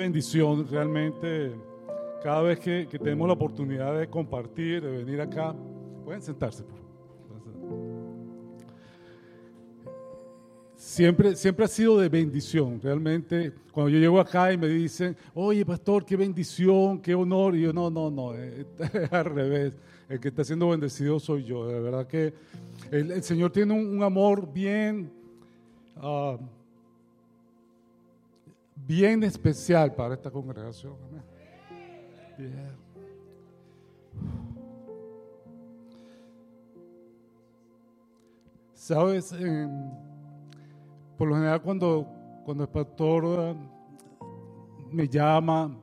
bendición realmente cada vez que, que tenemos la oportunidad de compartir, de venir acá. Pueden sentarse, por favor. Siempre, siempre ha sido de bendición, realmente. Cuando yo llego acá y me dicen, oye, pastor, qué bendición, qué honor, y yo, no, no, no, eh, es al revés. El que está siendo bendecido soy yo. De verdad que el, Señor tiene un, amor bien, ah, bien especial para esta congregación. Bien. Sabes, En- por lo general cuando, cuando el pastor eh, me llama,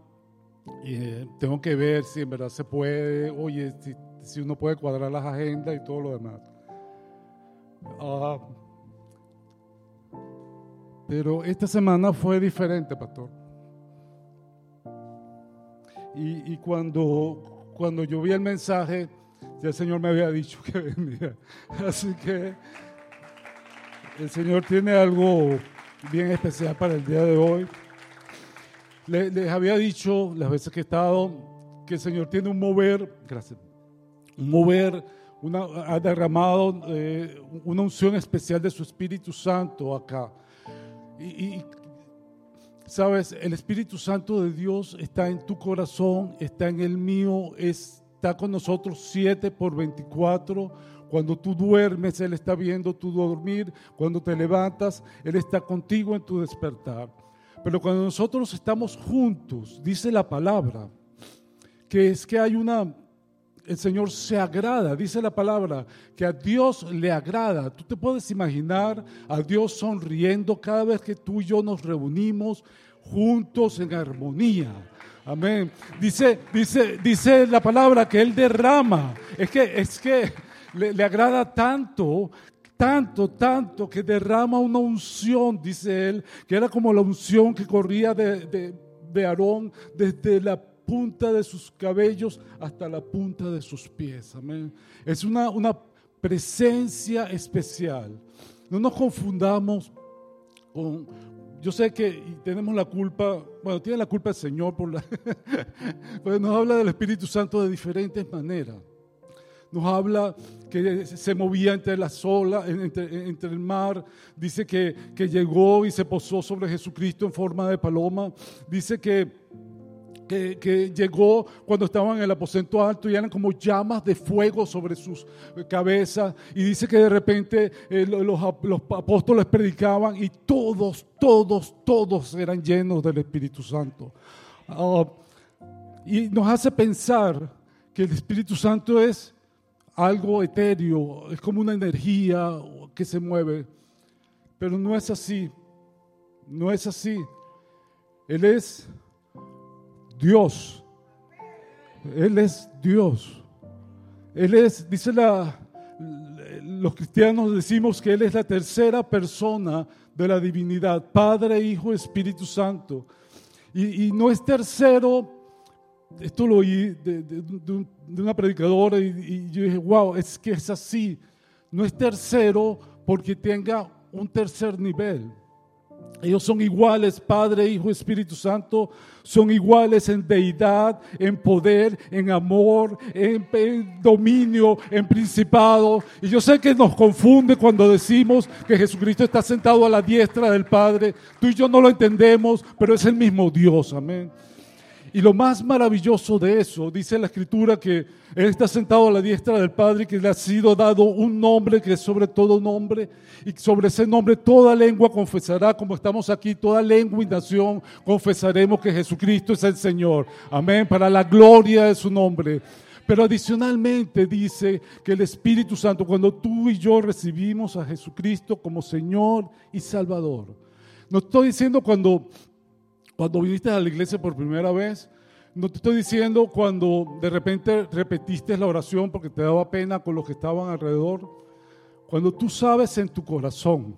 eh, tengo que ver si en verdad se puede, oye, si, si uno puede cuadrar las agendas y todo lo demás. Ah, pero esta semana fue diferente, pastor. Y, y cuando, cuando yo vi el mensaje, ya el Señor me había dicho que venía. Así que el Señor tiene algo bien especial para el día de hoy. Le- Les, había dicho las veces que he estado que el Señor tiene un mover, gracias, un mover, una, ha derramado eh, una unción especial de su Espíritu Santo acá. Y, sabes, el Espíritu Santo de Dios está en tu corazón, está en el mío, está con nosotros 7 por 24. Cuando tú duermes, Él está viendo tu dormir. Cuando te levantas, Él está contigo en tu despertar. Pero cuando nosotros estamos juntos, dice la palabra, que es que hay una, el Señor se agrada, dice la palabra, que a Dios le agrada. Tú te puedes imaginar a Dios sonriendo cada vez que tú y yo nos reunimos juntos en armonía. Amén. Dice, dice, dice la palabra que Él derrama. Es que, es que le, agrada tanto tanto, tanto que derrama una unción, dice él, que era como la unción que corría de, de, de Aarón desde la punta de sus cabellos hasta la punta de sus pies. Amén. Es una, una presencia especial. No nos confundamos con... Yo sé que tenemos la culpa, bueno, tiene la culpa el Señor por la... pues nos habla del Espíritu Santo de diferentes maneras nos habla que se movía entre las olas, entre, entre, el mar, dice que, que, llegó y se posó sobre Jesucristo en forma de paloma, dice que, que, llegó cuando estaban en el aposento alto y eran como llamas de fuego sobre sus cabezas, y dice que de repente eh, los, apóstoles predicaban y todos, todos, todos eran llenos del Espíritu Santo. Uh, y nos hace pensar que el Espíritu Santo es algo etéreo, es como una energía que se mueve, pero no es así, no es así. Él es Dios, Él es Dios, Él es, dice la, los cristianos decimos que Él es la tercera persona de la divinidad, Padre, Hijo, Espíritu Santo, y, y no es tercero esto lo oí de, de, de, una predicadora y, y, yo dije, wow, es que es así. No es tercero porque tenga un tercer nivel. Ellos son iguales, Padre, Hijo, Espíritu Santo, son iguales en deidad, en poder, en amor, en, dominio, en principado. Y yo sé que nos confunde cuando decimos que Jesucristo está sentado a la diestra del Padre. Tú y yo no lo entendemos, pero es el mismo Dios, amén. Y lo más maravilloso de eso, dice la escritura que Él está sentado a la diestra del Padre y que le ha sido dado un nombre que es sobre todo nombre y sobre ese nombre toda lengua confesará, como estamos aquí, toda lengua y nación confesaremos que Jesucristo es el Señor. Amén, para la gloria de su nombre. Pero adicionalmente dice que el Espíritu Santo, cuando tú y yo recibimos a Jesucristo como Señor y Salvador, no estoy diciendo cuando cuando viniste a la iglesia por primera vez, no te estoy diciendo cuando de repente repetiste la oración porque te daba pena con los que estaban alrededor. Cuando tú sabes en tu corazón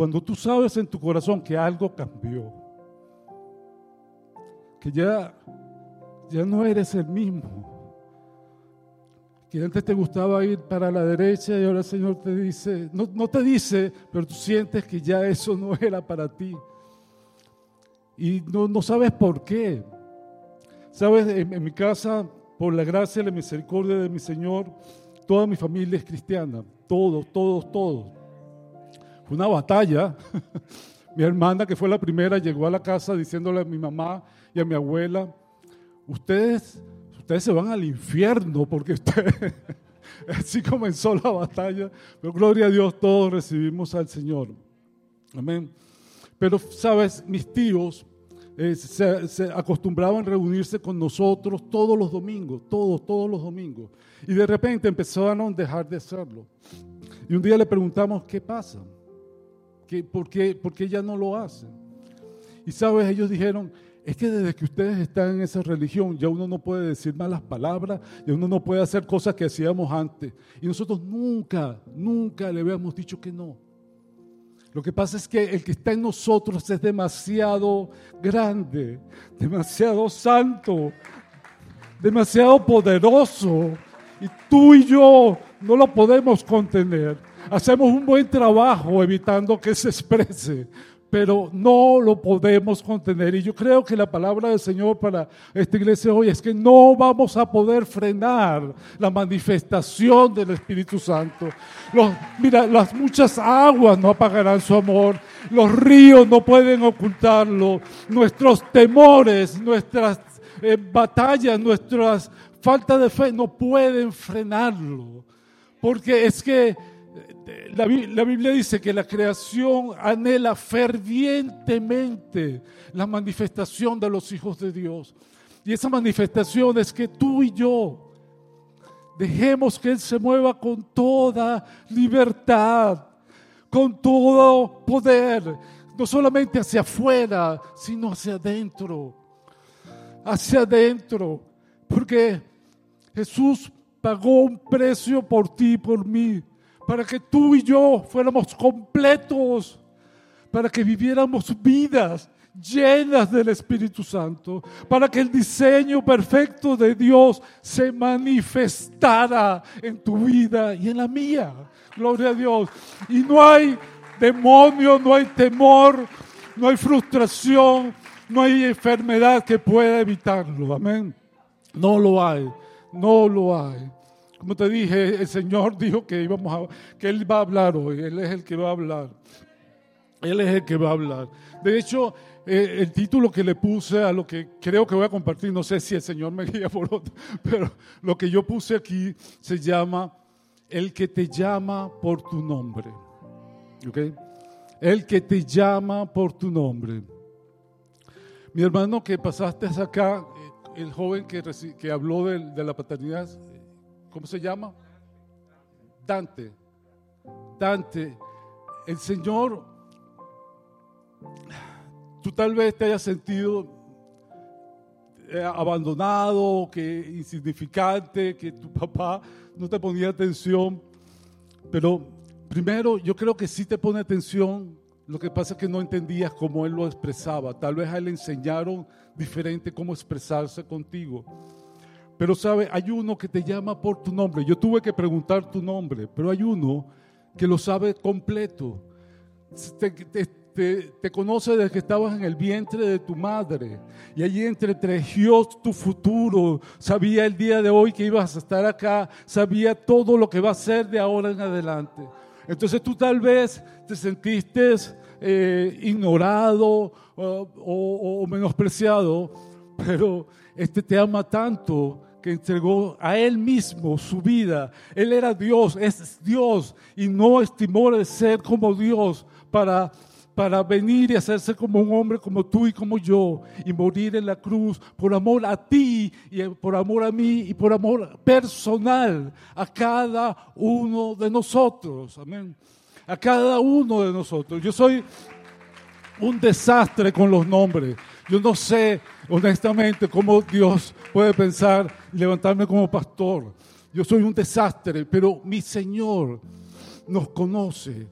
cuando tú sabes en tu corazón que algo cambió, que ya, ya no eres el mismo, que antes te gustaba ir para la derecha y ahora el Señor te dice, no, no te dice, pero tú sientes que ya eso no era para ti. Y no, no sabes por qué. Sabes, en, en mi casa, por la gracia y la misericordia de mi Señor, toda mi familia es cristiana, todos, todos, todos. Fue una batalla. mi hermana, que fue la primera, llegó a la casa diciéndole a mi mamá y a mi abuela, ustedes, ustedes se van al infierno porque ustedes... Así comenzó la batalla, pero gloria a Dios, todos recibimos al Señor. Amén. Pero, sabes, mis tíos eh, se, acostumbraban a reunirse con nosotros todos los domingos, todos, todos los domingos. Y de repente empezaron a dejar de hacerlo. Y un día le preguntamos, ¿qué pasa? ¿Qué, por, qué, ¿Por ya no lo hacen? Y sabes, ellos dijeron, es que desde que ustedes están en esa religión ya uno no puede decir malas palabras, ya uno no puede hacer cosas que hacíamos antes. Y nosotros nunca, nunca le habíamos dicho que no. Lo que pasa es que el que está en nosotros es demasiado grande, demasiado santo, demasiado poderoso. Y tú y yo no lo podemos contener. Hacemos un buen trabajo evitando que se exprese, pero no lo podemos contener. Y yo creo que la palabra del Señor para esta iglesia hoy es que no vamos a poder frenar la manifestación del Espíritu Santo. Mira, las muchas aguas no apagarán su amor, los ríos no pueden ocultarlo, nuestros temores, nuestras eh, batallas, nuestras falta de fe no pueden frenarlo. Porque es que la, Biblia dice que la creación anhela fervientemente la manifestación de los hijos de Dios. Y esa manifestación es que tú y yo dejemos que Él se mueva con toda libertad, con todo poder, no solamente hacia afuera, sino hacia adentro. Hacia adentro. Porque Jesús pagó un precio por ti y por mí para que tú y yo fuéramos completos, para que viviéramos vidas llenas del Espíritu Santo, para que el diseño perfecto de Dios se manifestara en tu vida y en la mía. Gloria a Dios. Y no hay demonio, no hay temor, no hay frustración, no hay enfermedad que pueda evitarlo. Amén. No lo hay, no lo hay. Como te dije, el Señor dijo que íbamos a, que Él va a hablar hoy. Él es el que va a hablar. Él es el que va a hablar. De hecho, eh, el título que le puse a lo que creo que voy a compartir, no sé si el Señor me guía por otro, pero lo que yo puse aquí se llama El que te llama por tu nombre. ¿Ok? El que te llama por tu nombre. Mi hermano que pasaste acá, eh, el joven que, que habló de, de la paternidad, ¿cómo se llama? Dante. Dante, el Señor, tú tal vez te hayas sentido eh, abandonado, que insignificante, que tu papá no te ponía atención, pero primero yo creo que sí te pone atención, lo que pasa es que no entendías cómo él lo expresaba, tal vez a él le enseñaron diferente cómo expresarse contigo. Pero sabe, hay uno que te llama por tu nombre. Yo tuve que preguntar tu nombre, pero hay uno que lo sabe completo. Te, te, te, te, conoce desde que estabas en el vientre de tu madre. Y allí entretejió tu futuro. Sabía el día de hoy que ibas a estar acá. Sabía todo lo que va a ser de ahora en adelante. Entonces tú tal vez te sentiste eh, ignorado o, o, o menospreciado, pero este te ama tanto que entregó a Él mismo su vida. Él era Dios, es Dios y no estimó de ser como Dios para, para venir y hacerse como un hombre como tú y como yo y morir en la cruz por amor a ti y por amor a mí y por amor personal a cada uno de nosotros. Amén. A cada uno de nosotros. Yo soy un desastre con los nombres. Yo no sé honestamente cómo Dios puede pensar levantarme como pastor. Yo soy un desastre, pero mi Señor nos conoce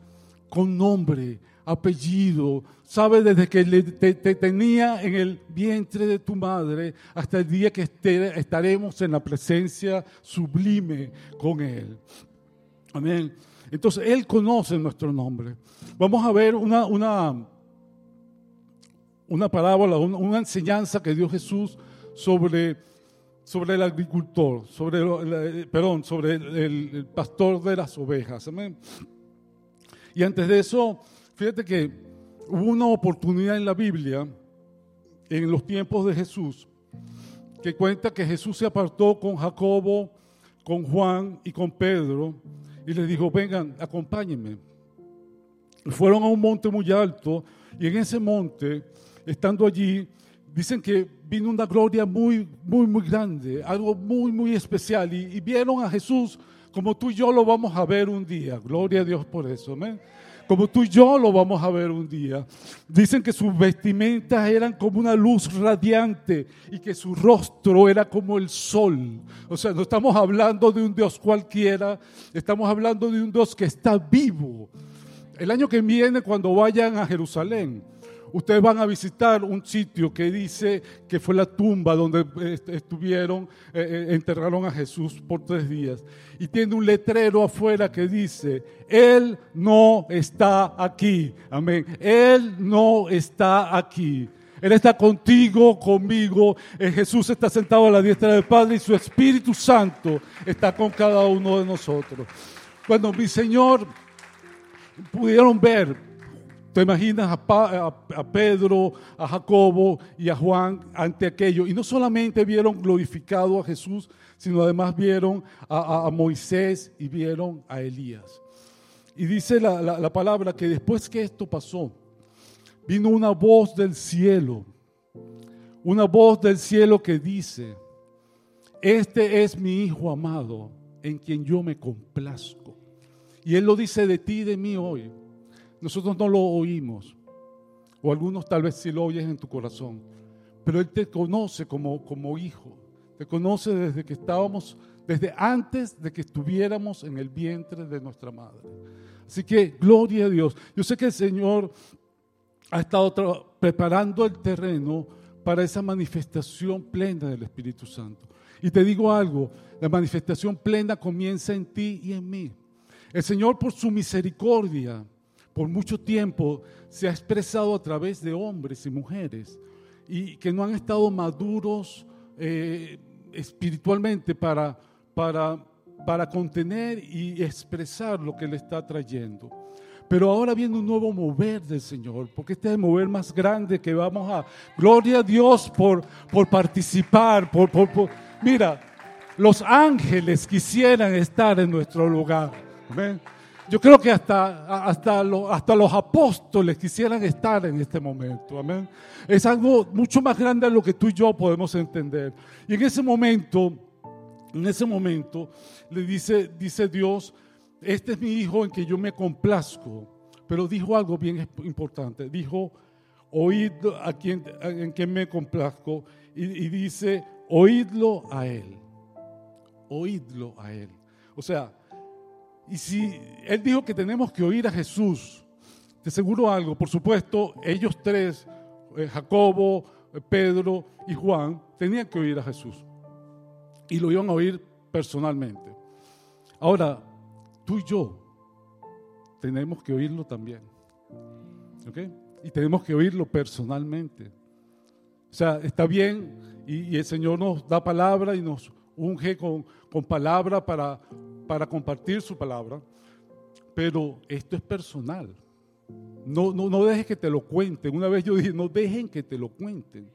con nombre apellido, sabe desde que te, tenía en el vientre de tu madre hasta el día que estaremos en la presencia sublime con Él. Amén. Entonces, Él conoce nuestro nombre. Vamos a ver una, una, una parábola, una, enseñanza que dio Jesús sobre, sobre el agricultor, sobre, perdón, sobre el, el pastor de las ovejas. Amén. Y antes de eso, Fíjate que hubo una oportunidad en la Biblia, en los tiempos de Jesús, que cuenta que Jesús se apartó con Jacobo, con Juan y con Pedro y les dijo, vengan, acompáñenme. Fueron a un monte muy alto y en ese monte, estando allí, dicen que vino una gloria muy, muy, muy grande, algo muy, muy especial y, vieron a Jesús como tú y yo lo vamos a ver un día. Gloria a Dios por eso. Amén como tú y yo lo vamos a ver un día. Dicen que sus vestimentas eran como una luz radiante y que su rostro era como el sol. O sea, no estamos hablando de un Dios cualquiera, estamos hablando de un Dios que está vivo. El año que viene, cuando vayan a Jerusalén, ustedes van a visitar un sitio que dice que fue la tumba donde eh, estuvieron, eh, eh, enterraron a Jesús por tres días. Y tiene un letrero afuera que dice, Él no está aquí. Amén. Él no está aquí. Él está contigo, conmigo. Jesús está sentado a la diestra del Padre y su Espíritu Santo está con cada uno de nosotros. Cuando mi Señor pudieron ver ¿Te imaginas a, Pedro, a Jacobo y a Juan ante aquello? Y no solamente vieron glorificado a Jesús, sino además vieron a, Moisés y vieron a Elías. Y dice la, la palabra que después que esto pasó, vino una voz del cielo, una voz del cielo que dice, este es mi Hijo amado, en quien yo me complazco. Y Él lo dice de ti y de mí hoy. Nosotros no lo oímos, o algunos tal vez sí lo oyes en tu corazón, pero Él te conoce como, como hijo, te conoce desde que estábamos, desde antes de que estuviéramos en el vientre de nuestra madre. Así que gloria a Dios. Yo sé que el Señor ha estado preparando el terreno para esa manifestación plena del Espíritu Santo. Y te digo algo, la manifestación plena comienza en ti y en mí. El Señor por su misericordia por mucho tiempo se ha expresado a través de hombres y mujeres y que no han estado maduros eh, espiritualmente para, para, para contener y expresar lo que le está trayendo. Pero ahora viene un nuevo mover del Señor, porque este es el mover más grande que vamos a... Gloria a Dios por, por participar, por, por, por... Mira, los ángeles quisieran estar en nuestro lugar. ¿ven? Yo creo que hasta, hasta, los apóstoles quisieran estar en este momento. Amén. Es algo mucho más grande de lo que tú y yo podemos entender. Y en ese momento, en ese momento, le dice, dice Dios, este es mi hijo en que yo me complazco. Pero dijo algo bien importante. Dijo, oíd a quien, en quien me complazco. Y, y dice, oídlo a él. Oídlo a él. O sea, y si Él dijo que tenemos que oír a Jesús, te aseguro algo, por supuesto, ellos tres, eh, Jacobo, eh, Pedro y Juan, tenían que oír a Jesús. Y lo iban a oír personalmente. Ahora, tú y yo tenemos que oírlo también. ¿Ok? Y tenemos que oírlo personalmente. O sea, está bien y, el Señor nos da palabra y nos unge con, con palabra para para compartir su palabra, pero esto es personal. No, no, no dejes que te lo cuenten. Una vez yo dije, no dejen que te lo cuenten.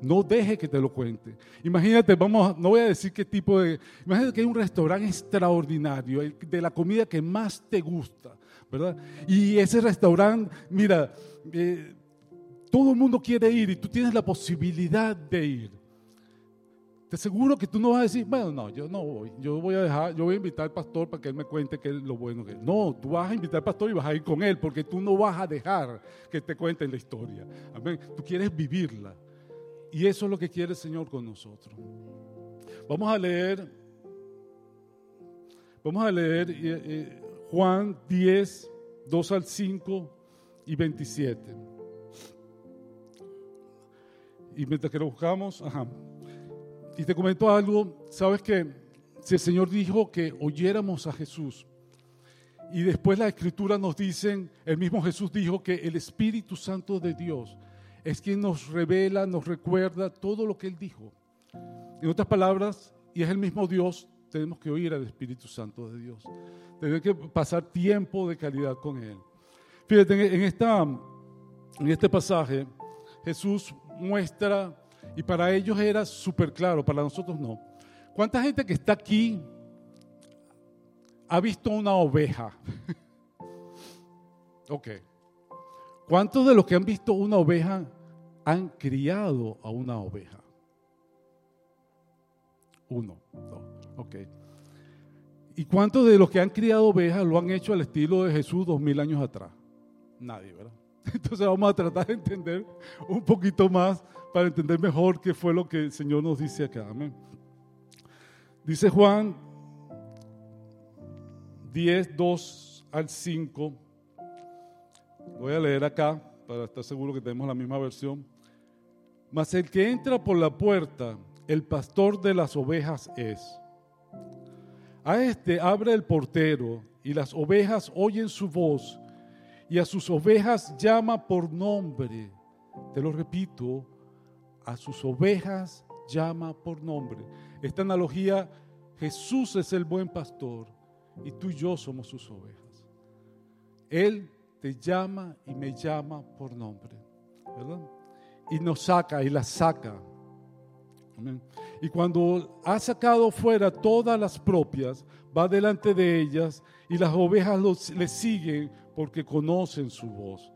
No dejes que te lo cuenten. Imagínate, vamos, no voy a decir qué tipo de... Imagínate que hay un restaurante extraordinario, de la comida que más te gusta, ¿verdad? Y ese restaurante, mira, eh, todo el mundo quiere ir y tú tienes la posibilidad de ir seguro que tú no vas a decir, bueno, no, yo no voy, yo voy a dejar, yo voy a invitar al pastor para que él me cuente qué es lo bueno que es. No, tú vas a invitar al pastor y vas a ir con él, porque tú no vas a dejar que te cuenten la historia. Amén. Tú quieres vivirla. Y eso es lo que quiere el Señor con nosotros. Vamos a leer, vamos a leer eh, eh, Juan 10, 2 al 5 y 27. Y mientras que lo buscamos, ajá. Y te comento algo, sabes que si el Señor dijo que oyéramos a Jesús, y después la escritura nos dicen, el mismo Jesús dijo que el Espíritu Santo de Dios es quien nos revela, nos recuerda todo lo que Él dijo. En otras palabras, y es el mismo Dios, tenemos que oír al Espíritu Santo de Dios. Tenemos que pasar tiempo de calidad con Él. Fíjate, en, esta, en este pasaje Jesús muestra, y para ellos era súper claro, para nosotros no. ¿Cuánta gente que está aquí ha visto una oveja? ok. ¿Cuántos de los que han visto una oveja han criado a una oveja? Uno, dos, ok. ¿Y cuántos de los que han criado ovejas lo han hecho al estilo de Jesús dos mil años atrás? Nadie, ¿verdad? Entonces vamos a tratar de entender un poquito más para entender mejor qué fue lo que el Señor nos dice acá. Amén. Dice Juan 10, 2 al 5. Voy a leer acá para estar seguro que tenemos la misma versión. Mas el que entra por la puerta, el pastor de las ovejas es. A este abre el portero y las ovejas oyen su voz y a sus ovejas llama por nombre. Te lo repito, a sus ovejas llama por nombre. Esta analogía, Jesús es el buen pastor y tú y yo somos sus ovejas. Él te llama y me llama por nombre, ¿verdad? Y nos saca y las saca. Y cuando ha sacado fuera todas las propias, va delante de ellas y las ovejas le siguen porque conocen su voz.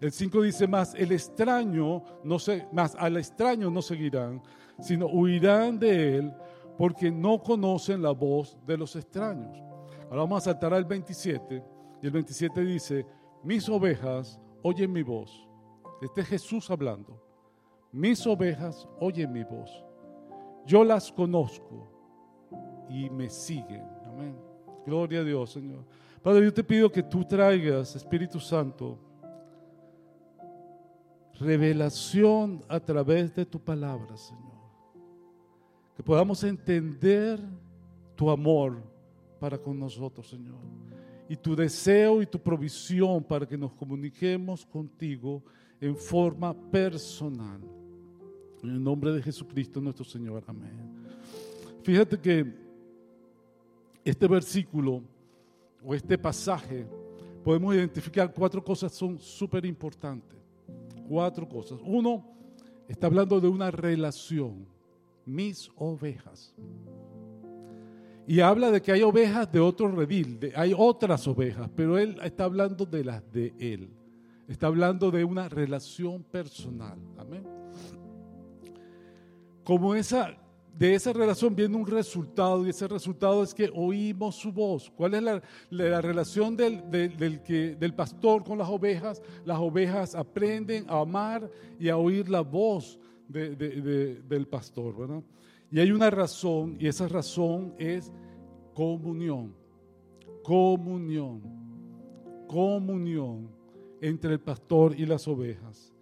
El 5 dice más, el extraño no se, más al extraño no seguirán, sino huirán de él porque no conocen la voz de los extraños. Ahora vamos a saltar al 27 y el 27 dice, mis ovejas oyen mi voz. Este es Jesús hablando. Mis ovejas oyen mi voz. Yo las conozco y me siguen. Amén. Gloria a Dios, Señor. Padre, yo te pido que tú traigas, Espíritu Santo, revelación a través de tu palabra, Señor. Que podamos entender tu amor para con nosotros, Señor. Y tu deseo y tu provisión para que nos comuniquemos contigo en forma personal. En el nombre de Jesucristo nuestro Señor. Amén. Fíjate que este versículo o este pasaje podemos identificar cuatro cosas son súper importantes. Cuatro cosas. Uno, está hablando de una relación. Mis ovejas. Y habla de que hay ovejas de otro redil, hay otras ovejas, pero él está hablando de las de él. Está hablando de una relación personal. Amén. Como esa de esa relación viene un resultado y ese resultado es que oímos su voz. ¿Cuál es la, relación del, del, que, del pastor con las ovejas? Las ovejas aprenden a amar y a oír la voz del pastor. Y hay una razón y esa razón es comunión, comunión, comunión entre el pastor y las ovejas.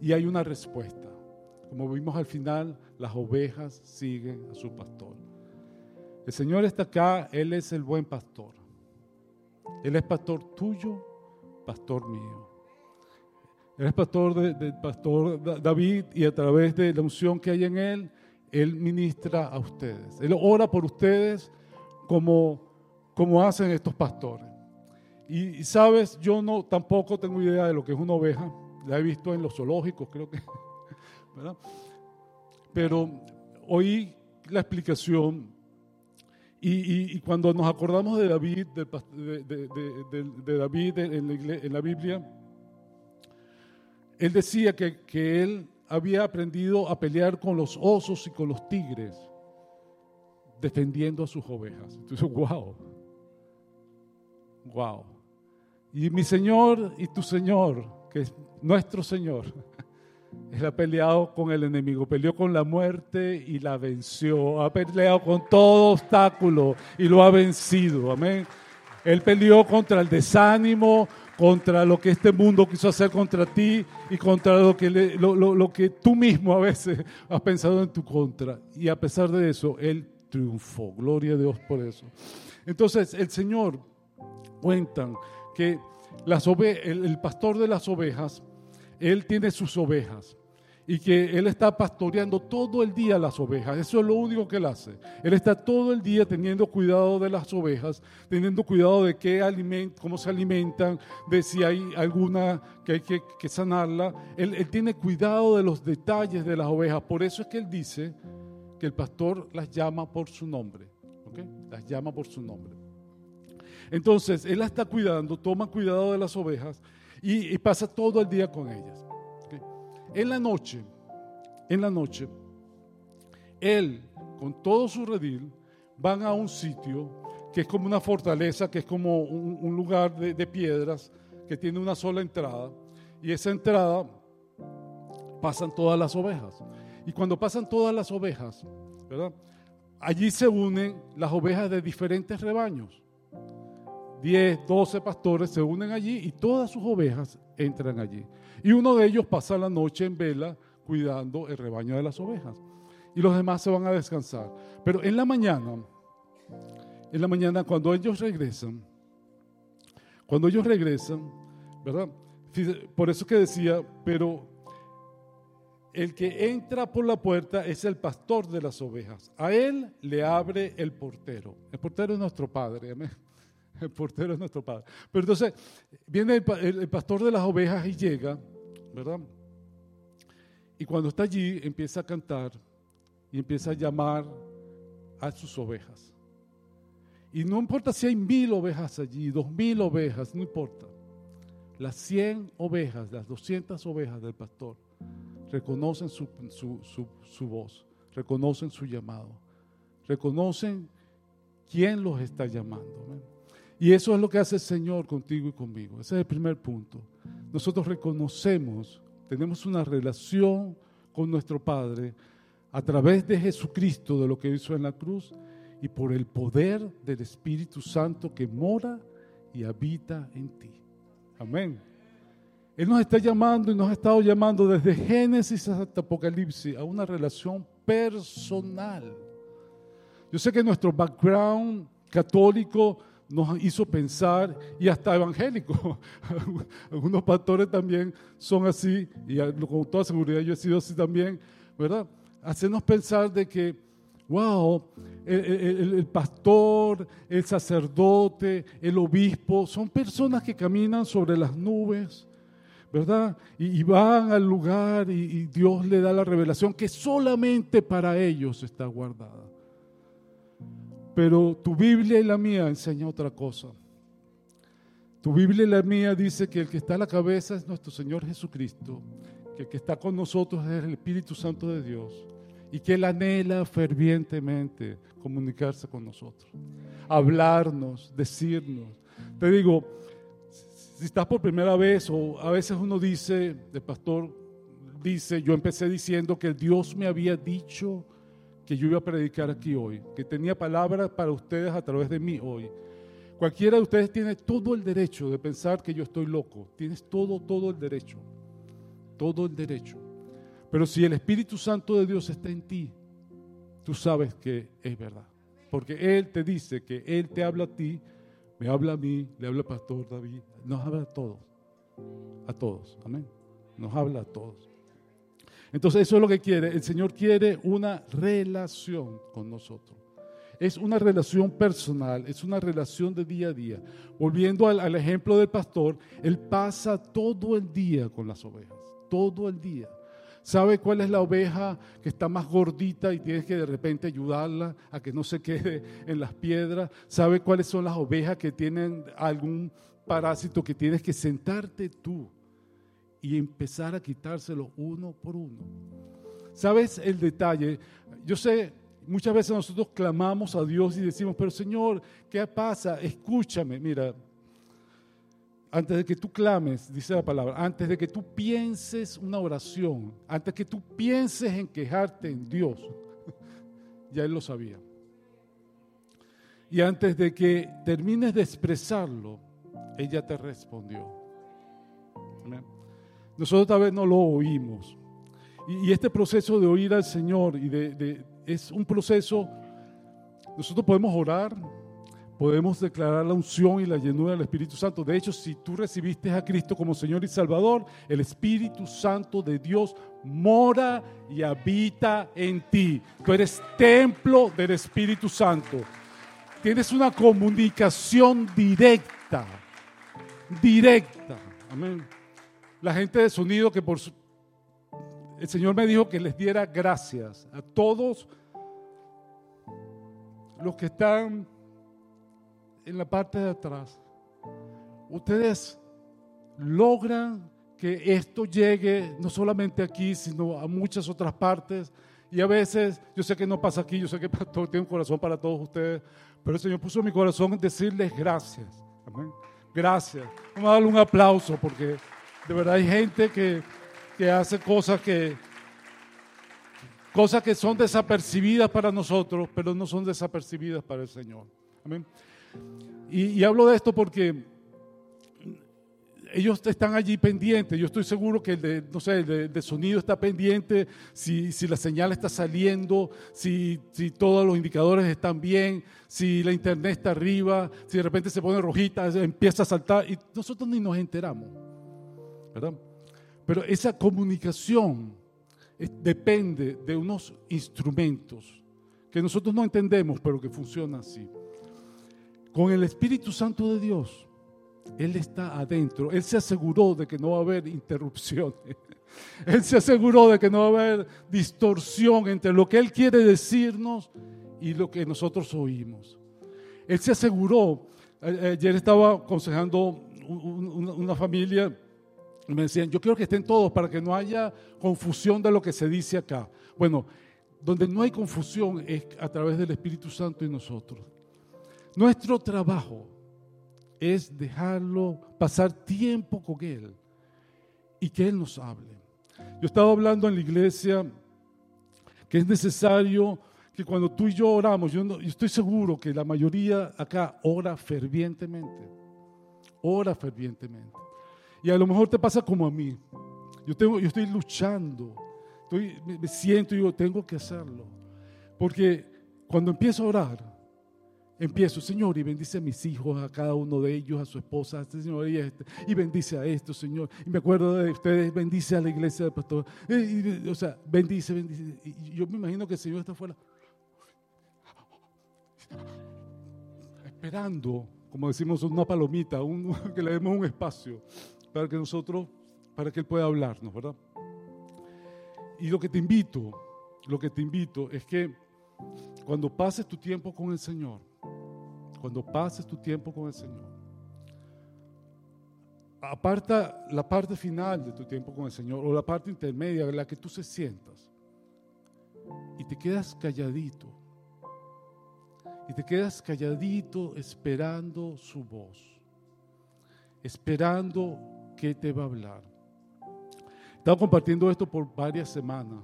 Y hay una respuesta. Como vimos al final, las ovejas siguen a su pastor. El Señor está acá, Él es el buen pastor. Él es pastor tuyo, pastor mío. Él es pastor del pastor David y a través de la unción que hay en Él, Él ministra a ustedes. Él ora por ustedes como, como hacen estos pastores. Y, y, sabes, yo no tampoco tengo idea de lo que es una oveja. La he visto en los zoológicos, creo que. ¿verdad? Pero oí la explicación y, cuando nos acordamos de David, de, David en la, Biblia, él decía que, que él había aprendido a pelear con los osos y con los tigres, defendiendo a sus ovejas. Entonces, wow, wow. Y mi Señor y tu Señor, que es nuestro Señor, él ha peleado con el enemigo, peleó con la muerte y la venció. Ha peleado con todo obstáculo y lo ha vencido. Amén. Él peleó contra el desánimo, contra lo que este mundo quiso hacer contra ti y contra lo que, lo, que tú mismo a veces has pensado en tu contra. Y a pesar de eso, Él triunfó. Gloria a Dios por eso. Entonces, el Señor cuentan que las el pastor de las ovejas, Él tiene sus ovejas y que Él está pastoreando todo el día las ovejas. Eso es lo único que Él hace. Él está todo el día teniendo cuidado de las ovejas, teniendo cuidado de qué aliment, cómo se alimentan, de si hay alguna que hay que, sanarla. Él, tiene cuidado de los detalles de las ovejas. Por eso es que Él dice que el pastor las llama por su nombre. ¿okay? Las llama por su nombre. Entonces, Él las está cuidando, toma cuidado de las ovejas y, pasa todo el día con ellas. En la noche, en la noche, él con todo su redil van a un sitio que es como una fortaleza, que es como un, lugar de, piedras, que tiene una sola entrada. Y esa entrada pasan todas las ovejas. Y cuando pasan todas las ovejas. Allí se unen las ovejas de diferentes rebaños. Diez, doce pastores se unen allí y todas sus ovejas entran allí. Y uno de ellos pasa la noche en vela cuidando el rebaño de las ovejas. Y los demás se van a descansar. Pero en la mañana, en la mañana cuando ellos regresan, cuando ellos regresan, ¿verdad? Por eso que decía, pero el que entra por la puerta es el pastor de las ovejas. A él le abre el portero. El portero es nuestro padre. Amén. El portero es nuestro padre. Pero entonces viene el, pastor de las ovejas y llega, ¿verdad? Y cuando está allí empieza a cantar y empieza a llamar a sus ovejas. Y no importa si hay mil ovejas allí, dos mil ovejas, no importa. Las cien ovejas, las doscientas ovejas del pastor reconocen su, su voz, reconocen su llamado, reconocen quién los está llamando. Y eso es lo que hace el Señor contigo y conmigo. Ese es el primer punto. Nosotros reconocemos, tenemos una relación con nuestro Padre a través de Jesucristo, de lo que hizo en la cruz, y por el poder del Espíritu Santo que mora y habita en ti. Amén. Él nos está llamando y nos ha estado llamando desde Génesis hasta Apocalipsis a una relación personal. Yo sé que nuestro background católico nos hizo pensar, y hasta evangélico. Algunos pastores también son así, y con toda seguridad yo he sido así también, ¿verdad? Hacernos pensar de que, wow, el, pastor, el sacerdote, el obispo, son personas que caminan sobre las nubes, ¿verdad? Y, van al lugar y Dios le da la revelación que solamente para ellos está guardada. Pero tu Biblia y la mía enseña otra cosa. Tu Biblia y la mía dice que el que está a la cabeza es nuestro Señor Jesucristo, que el que está con nosotros es el Espíritu Santo de Dios y que Él anhela fervientemente comunicarse con nosotros, hablarnos, decirnos. Te digo, si estás por primera vez o a veces uno dice, el pastor dice, yo empecé diciendo que Dios me había dicho que yo iba a predicar aquí hoy, que tenía palabras para ustedes a través de mí hoy. Cualquiera de ustedes tiene todo el derecho de pensar que yo estoy loco. Tienes todo, todo el derecho. Todo el derecho. Pero si el Espíritu Santo de Dios está en ti, tú sabes que es verdad. Porque Él te dice que Él te habla a ti, me habla a mí, le habla al pastor David, nos habla a todos. A todos. Amén. Nos habla a todos. Entonces eso es lo que quiere. El Señor quiere una relación con nosotros. Es una relación personal, es una relación de día a día. Volviendo al, ejemplo del pastor, él pasa todo el día con las ovejas, todo el día. ¿Sabe cuál es la oveja que está más gordita y tienes que de repente ayudarla a que no se quede en las piedras? ¿Sabe cuáles son las ovejas que tienen algún parásito que tienes que sentarte tú y empezar a quitárselo uno por uno. ¿Sabes el detalle? Yo sé, muchas veces nosotros clamamos a Dios y decimos, pero Señor, ¿qué pasa? Escúchame, mira, antes de que tú clames, dice la palabra, antes de que tú pienses una oración, antes que tú pienses en quejarte en Dios, ya Él lo sabía. Y antes de que termines de expresarlo, ella te respondió. Nosotros tal vez no lo oímos. Y, este proceso de oír al Señor y de, es un proceso, nosotros podemos orar, podemos declarar la unción y la llenura del Espíritu Santo. De hecho, si tú recibiste a Cristo como Señor y Salvador, el Espíritu Santo de Dios mora y habita en ti. Tú eres templo del Espíritu Santo. Tienes una comunicación directa, directa. Amén. La gente de sonido que por el Señor me dijo que les diera gracias a todos los que están en la parte de atrás. Ustedes logran que esto llegue no solamente aquí, sino a muchas otras partes. Y a veces, yo sé que no pasa aquí, yo sé que todo tiene un corazón para todos ustedes, pero el Señor puso en mi corazón decirles gracias. Gracias. Vamos a darle un aplauso porque de verdad hay gente que, que hace cosas que, cosas que son desapercibidas para nosotros, pero no son desapercibidas para el Señor. Amén. Y, hablo de esto porque ellos están allí pendientes. Yo estoy seguro que el de, no sé, de, sonido está pendiente, si, si, la señal está saliendo, si, si, todos los indicadores están bien, si la internet está arriba, si de repente se pone rojita, empieza a saltar y nosotros ni nos enteramos. Pero esa comunicación depende de unos instrumentos que nosotros no entendemos, pero que funcionan así. Con el Espíritu Santo de Dios, Él está adentro. Él se aseguró de que no va a haber interrupciones. Él se aseguró de que no va a haber distorsión entre lo que Él quiere decirnos y lo que nosotros oímos. Él se aseguró, ayer estaba aconsejando una familia, me decían, yo quiero que estén todos para que no haya confusión de lo que se dice acá. Bueno, donde no hay confusión es a través del Espíritu Santo y nosotros. Nuestro trabajo es dejarlo pasar tiempo con Él y que Él nos hable. Yo estaba hablando en la iglesia que es necesario que cuando tú y yo oramos, yo, estoy seguro que la mayoría acá ora fervientemente, ora fervientemente. Y a lo mejor te pasa como a mí. Yo, tengo, yo estoy luchando, estoy, me siento y digo, tengo que hacerlo. Porque cuando empiezo a orar, Empiezo, Señor, y bendice a mis hijos, a cada uno de ellos, a su esposa, a este Señor, y, este, y bendice a esto, Señor. Y me acuerdo de ustedes, bendice a la iglesia del pastor. o sea, bendice, bendice. Y yo me imagino que el Señor está afuera, esperando, como decimos, una palomita, un, que le demos un espacio para que nosotros, para que Él pueda hablarnos, ¿verdad? Y lo que te invito, lo que te invito es que cuando pases tu tiempo con el Señor, cuando pases tu tiempo con el Señor, aparta la parte final de tu tiempo con el Señor o la parte intermedia en la que tú se sientas y te quedas calladito. Y te quedas calladito esperando su voz, esperando que te va a hablar. Estaba compartiendo esto por varias semanas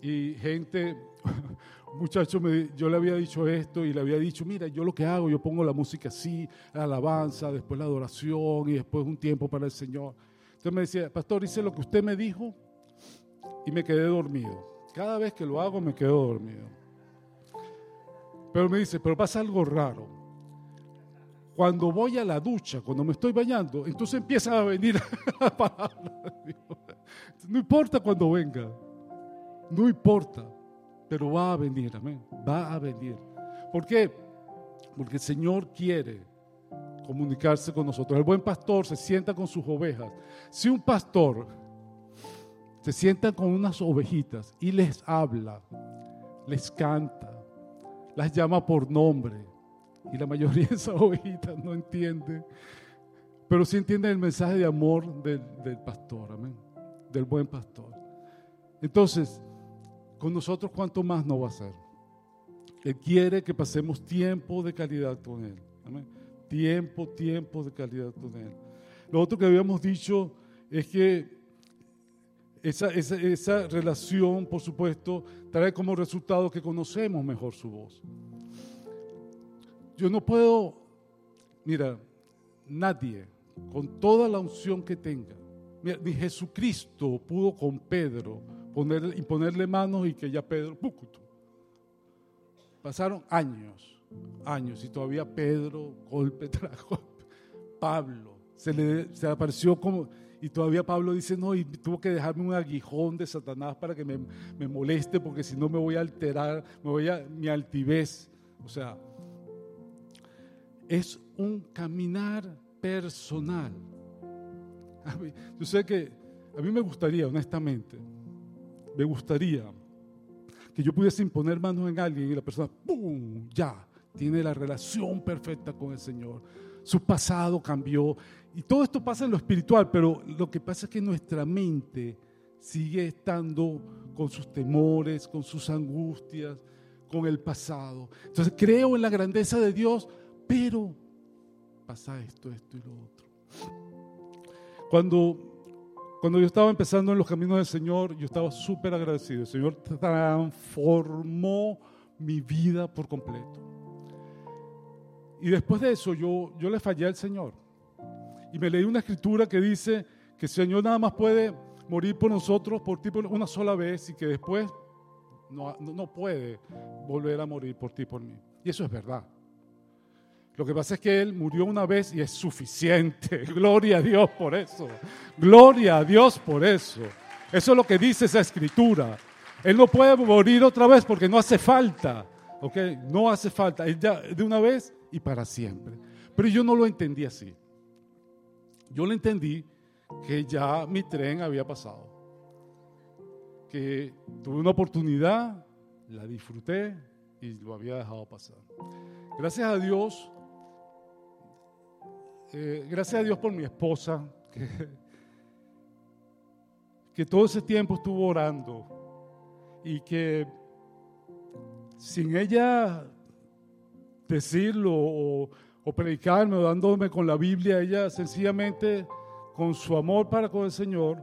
y gente muchacho, yo le había dicho esto y le había dicho, mira, yo lo que hago, yo pongo la música así, la alabanza, después la adoración y después un tiempo para el Señor. Entonces me decía, pastor, hice lo que usted me dijo y me quedé dormido. Cada vez que lo hago me quedo dormido. Pero me dice, pero pasa algo raro. Cuando voy a la ducha, cuando me estoy bañando, entonces empieza a venir la palabra. No importa cuando venga, no importa pero va a venir, amén, va a venir. ¿Por qué? Porque el Señor quiere comunicarse con nosotros. El buen pastor se sienta con sus ovejas. Si un pastor se sienta con unas ovejitas y les habla, les canta, las llama por nombre, y la mayoría de esas ovejitas no entiende, pero sí entiende el mensaje de amor del, del pastor, amén, del buen pastor. Entonces, con nosotros cuánto más no va a ser. Él quiere que pasemos tiempo de calidad con Él. Tiempo, tiempo de calidad con Él. Lo otro que habíamos dicho es que esa, esa, relación, por supuesto, trae como resultado que conocemos mejor su voz. Yo no puedo, mira, nadie, con toda la unción que tenga, ni Jesucristo pudo con Pedro ponerle, imponerle manos y que ya Pedro, pasaron años, años, y todavía Pedro, golpe tras Pablo, se le, se apareció como, y todavía Pablo dice, no, y tuvo que dejarme un aguijón de Satanás para que me, me moleste, porque si no me voy a alterar, me voy a mi altivez. O sea, es un caminar personal. Yo sé que a mí me gustaría, honestamente, me gustaría que yo pudiese imponer manos en alguien y la persona, ¡pum!, ya, tiene la relación perfecta con el Señor. Su pasado cambió. Y todo esto pasa en lo espiritual, pero lo que pasa es que nuestra mente sigue estando con sus temores, con sus angustias, con el pasado. Entonces creo en la grandeza de Dios, pero pasa esto, esto y lo otro. Cuando, cuando yo estaba empezando en los caminos del Señor, yo estaba súper agradecido. El Señor transformó mi vida por completo. Y después de eso yo, yo le fallé al Señor. Y me leí una escritura que dice que el Señor nada más puede morir por nosotros por ti una sola vez y que después no, no puede volver a morir por ti por mí. Y eso es verdad. Lo que pasa es que Él murió una vez y es suficiente. Gloria a Dios por eso. Gloria a Dios por eso. Eso es lo que dice esa escritura. Él no puede morir otra vez porque no hace falta. ¿Ok? No hace falta. Él ya de una vez y para siempre. Pero yo no lo entendí así. Yo lo entendí que ya mi tren había pasado. Que tuve una oportunidad, la disfruté y lo había dejado pasar. Gracias a Dios eh, gracias a Dios por mi esposa, que, todo ese tiempo estuvo orando y que sin ella decirlo o, o, predicarme o dándome con la Biblia, ella sencillamente con su amor para con el Señor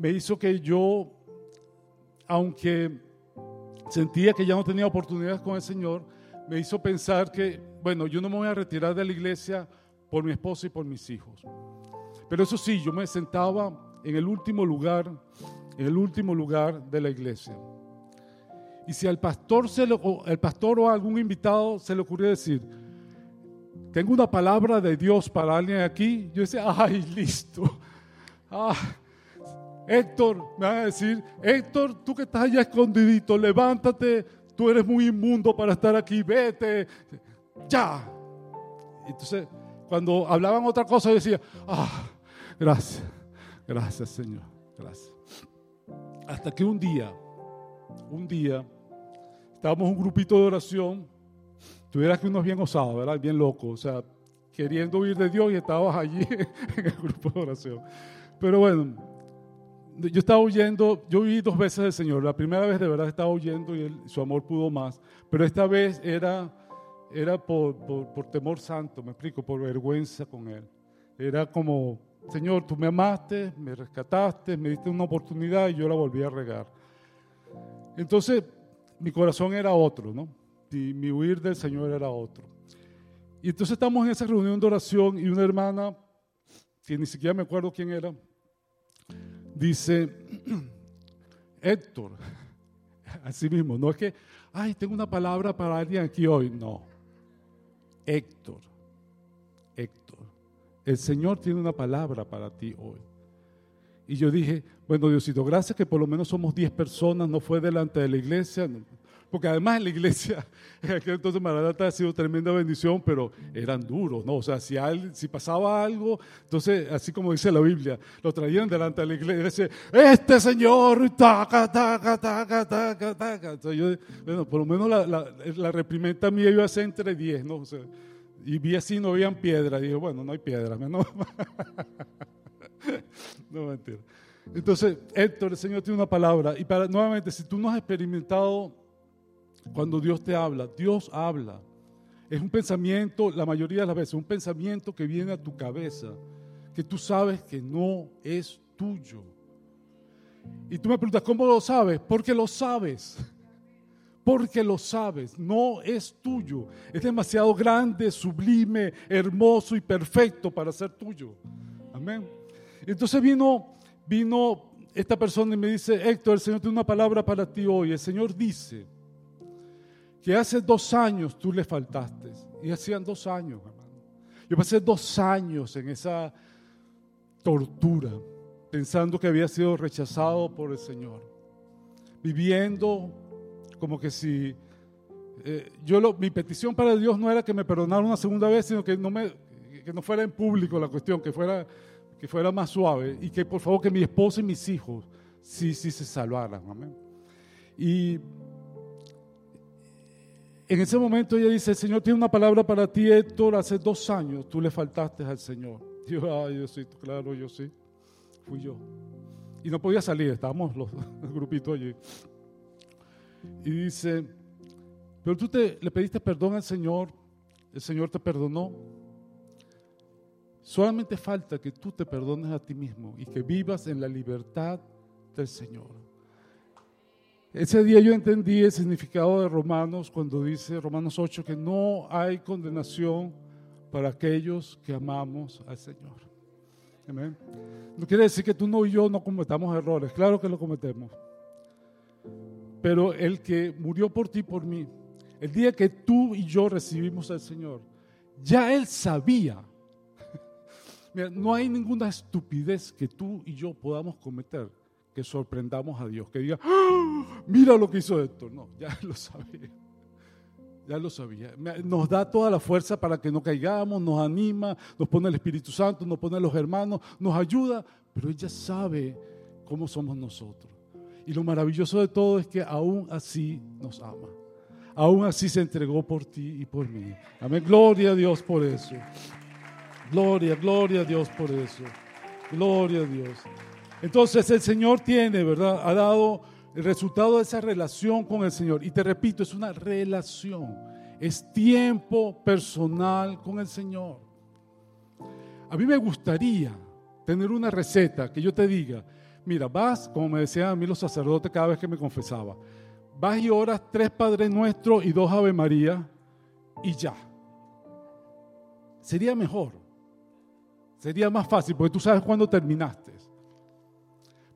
me hizo que yo, aunque sentía que ya no tenía oportunidades con el Señor, me hizo pensar que, bueno, yo no me voy a retirar de la iglesia por mi esposa y por mis hijos. Pero eso sí, yo me sentaba en el último lugar, en el último lugar de la iglesia. Y si al pastor, o algún invitado se le ocurrió decir, tengo una palabra de Dios para alguien aquí, yo decía, ay, listo. Ah, Héctor, me van a decir, Héctor, tú que estás allá escondidito, levántate, tú eres muy inmundo para estar aquí, vete, ya. Entonces, cuando hablaban otra cosa, decía, ah, gracias, gracias Señor, gracias. Hasta que un día, un día, estábamos un grupito de oración, tuvieras que unos bien osados, ¿verdad? Bien locos, o sea, queriendo huir de Dios y estabas allí en el grupo de oración. Pero bueno, yo estaba huyendo, yo vi dos veces del Señor. La primera vez de verdad estaba huyendo y su amor pudo más. Pero esta vez era, era por, por, temor santo, me explico, por vergüenza con Él. Era como, Señor, tú me amaste, me rescataste, me diste una oportunidad y yo la volví a regar. Entonces, mi corazón era otro, ¿no? Y mi huir del Señor era otro. Y entonces estamos en esa reunión de oración y una hermana, que ni siquiera me acuerdo quién era, dice, Héctor, así mismo, no es que, ay, tengo una palabra para alguien aquí hoy, no. Héctor, Héctor, el Señor tiene una palabra para ti hoy. Y yo dije, bueno, Diosito, gracias que por lo menos somos 10 personas, no fue delante de la iglesia, porque además la iglesia, en aquel entonces Maranata ha sido tremenda bendición, pero eran duros, ¿no? O sea, si, si pasaba algo, entonces, así como dice la Biblia, lo traían delante de la iglesia y decían, este señor, taca, taca, taca, taca, taca. Entonces yo, bueno, por lo menos la, la, la reprimenda mía iba a ser entre 10, ¿no? Y vi así, no habían piedra. Y dije, bueno, no hay piedra, ¿no? no mentira. Entonces, Héctor, el Señor tiene una palabra. Y nuevamente, si tú no has experimentado cuando Dios te habla, Dios habla. Es un pensamiento, la mayoría de las veces, un pensamiento que viene a tu cabeza, que tú sabes que no es tuyo. Y tú me preguntas, ¿cómo lo sabes? Porque lo sabes. porque lo sabes, no es tuyo. Es demasiado grande, sublime, hermoso y perfecto para ser tuyo. Amén. Entonces vino, vino esta persona y me dice, Héctor, el Señor tiene una palabra para ti hoy. El Señor dice que hace dos años tú le faltaste. Y hacían dos años, hermano. Yo pasé dos años en esa tortura, pensando que había sido rechazado por el Señor. Viviendo como que si... Eh, yo mi petición para Dios no era que me perdonara una segunda vez, sino que no, me, que no fuera en público la cuestión, que fuera que fuera más suave y que por favor que mi esposa y mis hijos sí, sí se salvaran. Amén. Y en ese momento ella dice, el Señor tiene una palabra para ti, Héctor, hace dos años tú le faltaste al Señor. yo, ay, yo sí, claro, yo sí, fui yo. Y no podía salir, estábamos los, el grupito allí. Y dice, pero tú te, le pediste perdón al Señor, el Señor te perdonó. Solamente falta que tú te perdones a ti mismo y que vivas en la libertad del Señor. Ese día yo entendí el significado de Romanos cuando dice Romanos 8 que no hay condenación para aquellos que amamos al Señor. Amén. No quiere decir que tú no y yo no cometamos errores, claro que lo cometemos. Pero el que murió por ti por mí, el día que tú y yo recibimos al Señor, ya Él sabía no hay ninguna estupidez que tú y yo podamos cometer que sorprendamos a Dios, que diga, ¡Ah! mira lo que hizo Héctor. No, ya lo sabía. Ya lo sabía. Nos da toda la fuerza para que no caigamos, nos anima, nos pone el Espíritu Santo, nos pone los hermanos, nos ayuda, pero ella sabe cómo somos nosotros. Y lo maravilloso de todo es que aún así nos ama. Aún así se entregó por ti y por mí. Amén. Gloria a Dios por eso. Gloria, gloria a Dios por eso. Gloria a Dios. Entonces el Señor tiene, ¿verdad? Ha dado el resultado de esa relación con el Señor. Y te repito, es una relación. Es tiempo personal con el Señor. A mí me gustaría tener una receta que yo te diga, mira, vas, como me decían a mí los sacerdotes cada vez que me confesaba, vas y oras tres Padres Nuestros y dos Ave María y ya. Sería mejor. Sería más fácil porque tú sabes cuándo terminaste.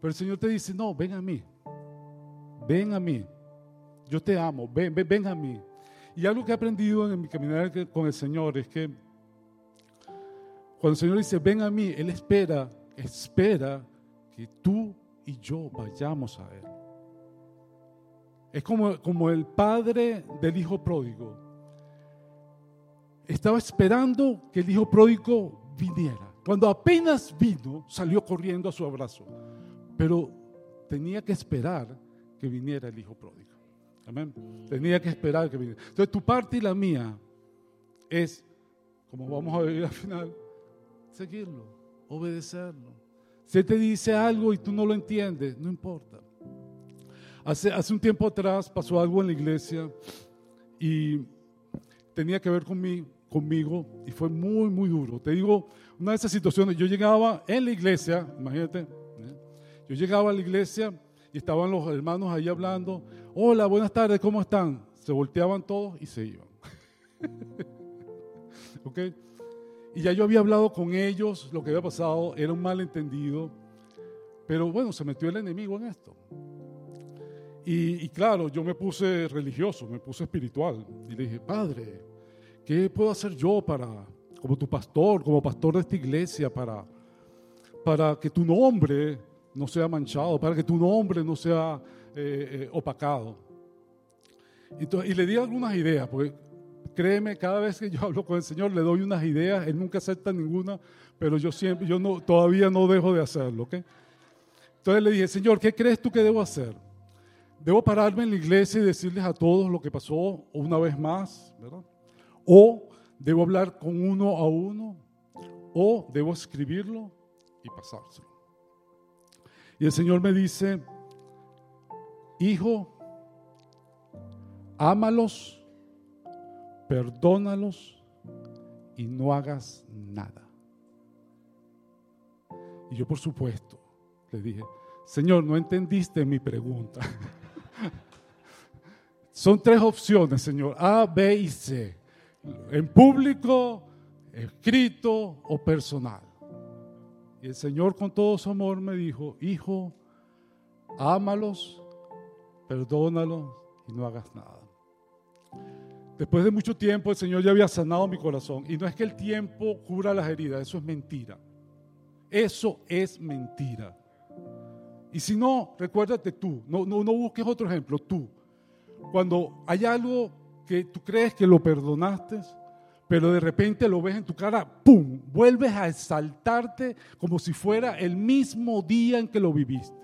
Pero el Señor te dice, no, ven a mí. Ven a mí. Yo te amo. Ven, ven, ven a mí. Y algo que he aprendido en mi caminar con el Señor es que cuando el Señor dice, ven a mí, Él espera, espera que tú y yo vayamos a Él. Es como, como el padre del hijo pródigo. Estaba esperando que el hijo pródigo viniera. Cuando apenas vino, salió corriendo a su abrazo. Pero tenía que esperar que viniera el hijo pródigo. Amén. Tenía que esperar que viniera. Entonces, tu parte y la mía es, como vamos a ver al final, seguirlo, obedecerlo. Si te dice algo y tú no lo entiendes, no importa. Hace, hace un tiempo atrás pasó algo en la iglesia y tenía que ver con mi, conmigo y fue muy, muy duro. Te digo, una de esas situaciones, yo llegaba en la iglesia, imagínate. Yo llegaba a la iglesia y estaban los hermanos ahí hablando, hola, buenas tardes, ¿cómo están? Se volteaban todos y se iban. ¿Ok? Y ya yo había hablado con ellos, lo que había pasado era un malentendido, pero bueno, se metió el enemigo en esto. Y, claro, yo me puse religioso, me puse espiritual y le dije, Padre, ¿Qué puedo hacer yo para, como tu pastor, como pastor de esta iglesia, para, para que tu nombre no sea manchado, para que tu nombre no sea eh, eh, opacado? Entonces, y le di algunas ideas, porque créeme, cada vez que yo hablo con el Señor le doy unas ideas, Él nunca acepta ninguna, pero yo siempre, yo no, todavía no dejo de hacerlo, ¿ok? Entonces le dije, Señor, ¿qué crees tú que debo hacer? ¿Debo pararme en la iglesia y decirles a todos lo que pasó una vez más? ¿verdad? O debo hablar con uno a uno, o debo escribirlo y pasárselo. Y el Señor me dice, hijo, ámalos, perdónalos y no hagas nada. Y yo por supuesto le dije, Señor, no entendiste mi pregunta. Son tres opciones, Señor, A, B y C. En público, escrito o personal. Y el Señor con todo su amor me dijo, hijo, ámalos, perdónalos y no hagas nada. Después de mucho tiempo el Señor ya había sanado mi corazón. Y no es que el tiempo cura las heridas, eso es mentira. Eso es mentira. Y si no, recuérdate tú, no, no, no busques otro ejemplo, tú. Cuando hay algo que tú crees que lo perdonaste, pero de repente lo ves en tu cara, ¡pum! Vuelves a exaltarte como si fuera el mismo día en que lo viviste.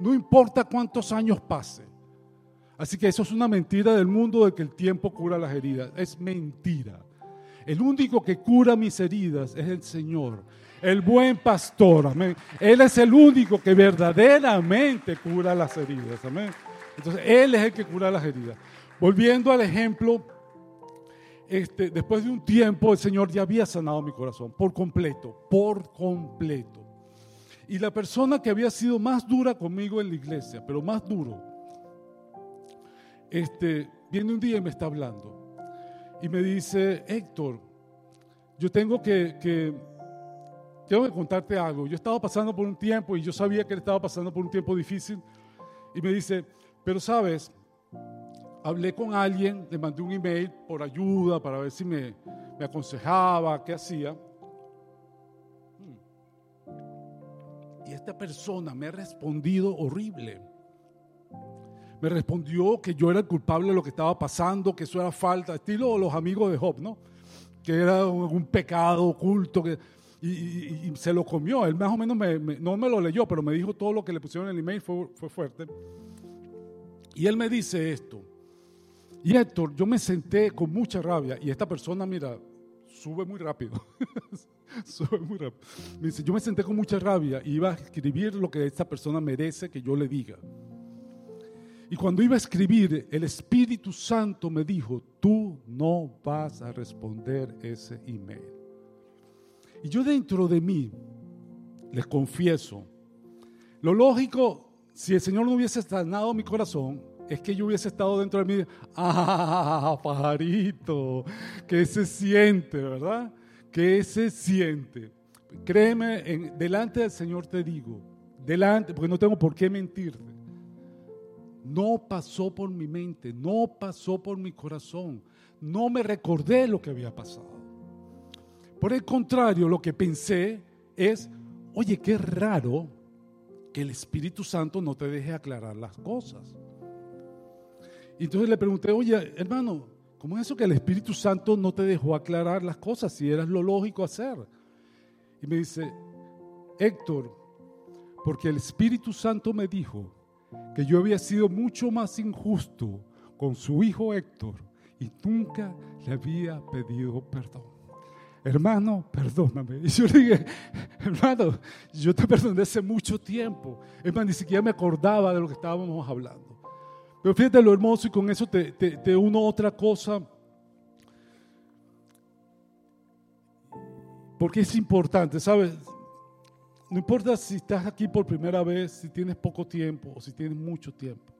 No importa cuántos años pase. Así que eso es una mentira del mundo de que el tiempo cura las heridas. Es mentira. El único que cura mis heridas es el Señor, el buen pastor. Amén. Él es el único que verdaderamente cura las heridas. Amén. Entonces, Él es el que cura las heridas. Volviendo al ejemplo, este, después de un tiempo el Señor ya había sanado mi corazón por completo, por completo. Y la persona que había sido más dura conmigo en la iglesia, pero más duro, este, viene un día y me está hablando. Y me dice, Héctor, yo tengo que, que, tengo que contarte algo. Yo estaba pasando por un tiempo y yo sabía que él estaba pasando por un tiempo difícil. Y me dice, pero sabes, hablé con alguien, le mandé un email por ayuda para ver si me, me aconsejaba, qué hacía. Y esta persona me ha respondido horrible. Me respondió que yo era el culpable de lo que estaba pasando, que eso era falta, estilo los amigos de Job, ¿no? Que era un, pecado oculto, que, y, se lo comió. Él más o menos no me lo leyó, pero me dijo todo lo que le pusieron en el email, fue fuerte. Y él me dice esto. Y Héctor, yo me senté con mucha rabia y esta persona, mira, sube muy rápido. sube muy rápido. Me dice, yo me senté con mucha rabia y iba a escribir lo que esta persona merece que yo le diga. Y cuando iba a escribir, el Espíritu Santo me dijo, tú no vas a responder ese email. Y yo dentro de mí, les confieso, lo lógico, si el Señor no hubiese sanado mi corazón, es que yo hubiese estado dentro de mí, ah, pajarito, que se siente, ¿verdad? Que se siente. Créeme, en, delante del Señor te digo, delante, porque no tengo por qué mentirte. No pasó por mi mente, no pasó por mi corazón, no me recordé lo que había pasado. Por el contrario, lo que pensé es, oye, qué raro que el Espíritu Santo no te deje aclarar las cosas. Y entonces le pregunté, oye, hermano, ¿cómo es eso que el Espíritu Santo no te dejó aclarar las cosas si eras lo lógico hacer? Y me dice, Héctor, porque el Espíritu Santo me dijo que yo había sido mucho más injusto con su hijo Héctor y nunca le había pedido perdón. Hermano, perdóname. Y yo le dije, hermano, yo te perdoné hace mucho tiempo. Hermano, ni siquiera me acordaba de lo que estábamos hablando. Pero fíjate lo hermoso y con eso te, te, uno otra cosa. Porque es importante, ¿sabes? No importa si estás aquí por primera vez, si tienes poco tiempo o si tienes mucho tiempo.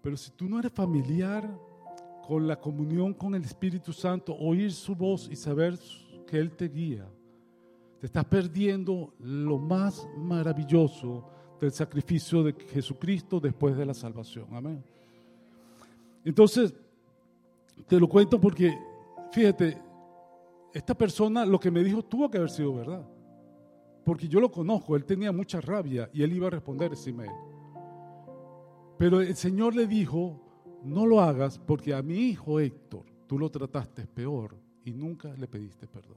Pero si tú no eres familiar con la comunión con el Espíritu Santo, oír su voz y saber que Él te guía, te estás perdiendo lo más maravilloso del sacrificio de Jesucristo después de la salvación. Amén. Entonces, te lo cuento porque, fíjate, esta persona lo que me dijo tuvo que haber sido verdad. Porque yo lo conozco, él tenía mucha rabia y él iba a responder ese. Pero el Señor le dijo, no lo hagas porque a mi hijo Héctor tú lo trataste peor y nunca le pediste perdón.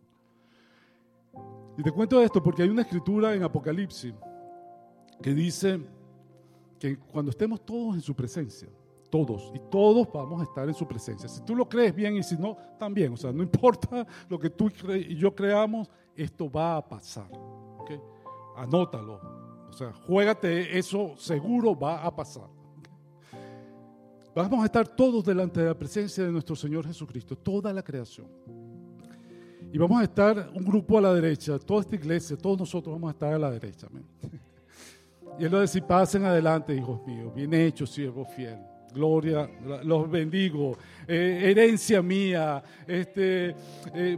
Y te cuento esto porque hay una escritura en Apocalipsis que dice que cuando estemos todos en su presencia, todos, y todos vamos a estar en su presencia. Si tú lo crees bien y si no, también. O sea, no importa lo que tú y yo creamos, esto va a pasar. Anótalo. O sea, juégate eso, seguro va a pasar. Vamos a estar todos delante de la presencia de nuestro Señor Jesucristo, toda la creación. Y vamos a estar un grupo a la derecha, toda esta iglesia, todos nosotros vamos a estar a la derecha. Amén. Y él lo decía, pasen adelante, hijos míos, bien hecho, siervo fiel. Gloria, los bendigo. Eh, herencia mía, este, eh,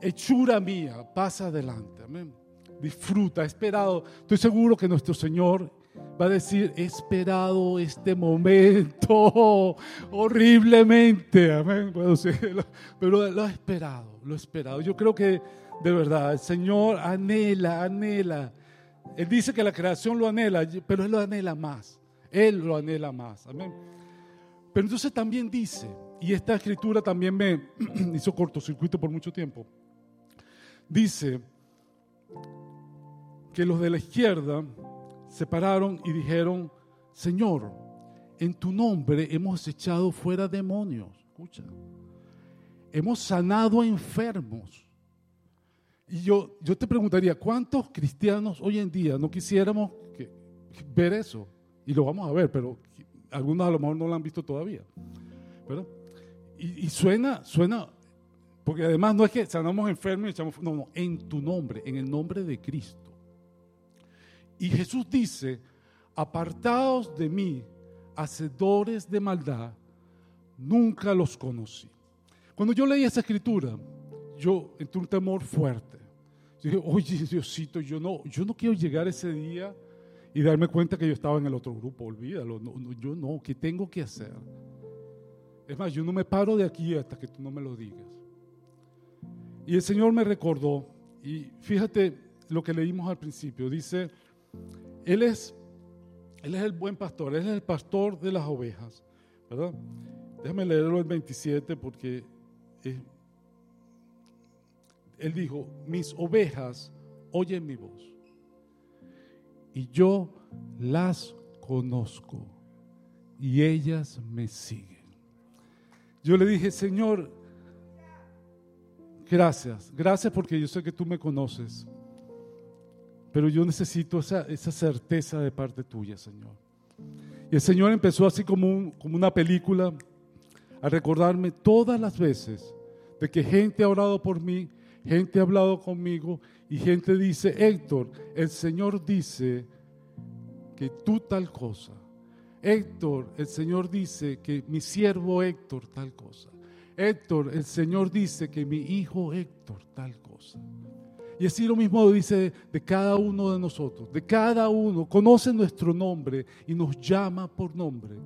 hechura mía, pasa adelante. Amén. Disfruta, esperado. Estoy seguro que nuestro Señor va a decir, he esperado este momento horriblemente. Amén. Pero lo ha esperado, lo ha esperado. Yo creo que de verdad el Señor anhela, anhela. Él dice que la creación lo anhela, pero Él lo anhela más. Él lo anhela más. Amén. Pero entonces también dice, y esta escritura también me hizo cortocircuito por mucho tiempo, dice que los de la izquierda se pararon y dijeron, Señor, en tu nombre hemos echado fuera demonios. Escucha. Hemos sanado enfermos. Y yo, yo te preguntaría, ¿cuántos cristianos hoy en día no quisiéramos ver eso? Y lo vamos a ver, pero algunos a lo mejor no lo han visto todavía. ¿verdad? Y, suena, suena, porque además no es que sanamos enfermos y echamos, no, no, en tu nombre, en el nombre de Cristo. Y Jesús dice, apartados de mí, hacedores de maldad, nunca los conocí. Cuando yo leí esa escritura, yo entré un temor fuerte. Yo oye Diosito, yo no, yo no quiero llegar ese día y darme cuenta que yo estaba en el otro grupo, olvídalo, yo no, ¿qué tengo que hacer? Es más, yo no me paro de aquí hasta que tú no me lo digas. Y el Señor me recordó, y fíjate lo que leímos al principio, dice, Él es, él es el buen pastor, Él es el pastor de las ovejas, ¿verdad? Déjame leerlo el 27 porque Él dijo, mis ovejas oyen mi voz y yo las conozco y ellas me siguen. Yo le dije, Señor, gracias, gracias porque yo sé que tú me conoces, pero yo necesito esa, certeza de parte tuya, Señor. Y el Señor empezó así como, como una película a recordarme todas las veces de que gente ha orado por mí, gente ha hablado conmigo y gente dice, Héctor, el Señor dice que tú tal cosa. Héctor, el Señor dice que mi siervo Héctor tal cosa. Héctor, el Señor dice que mi hijo Héctor tal cosa. Y así lo mismo dice de cada uno de nosotros, de cada uno. Conoce nuestro nombre y nos llama por nombre.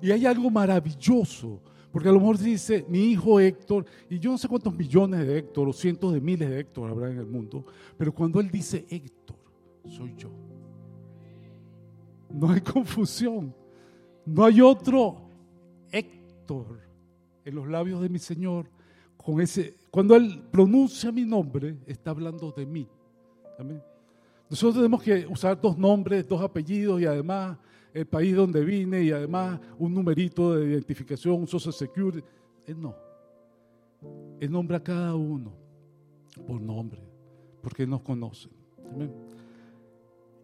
Y hay algo maravilloso porque a lo mejor dice, mi hijo Héctor, y yo no sé cuántos millones de Héctor o cientos de miles de Héctor habrá en el mundo, pero cuando él dice Héctor, soy yo. No hay confusión. No hay otro Héctor en los labios de mi Señor. Cuando Él pronuncia mi nombre, está hablando de mí. Nosotros tenemos que usar dos nombres, dos apellidos y además el país donde vine y además un numerito de identificación, un social security. Él no. Él nombra a cada uno por nombre, porque Él nos conoce.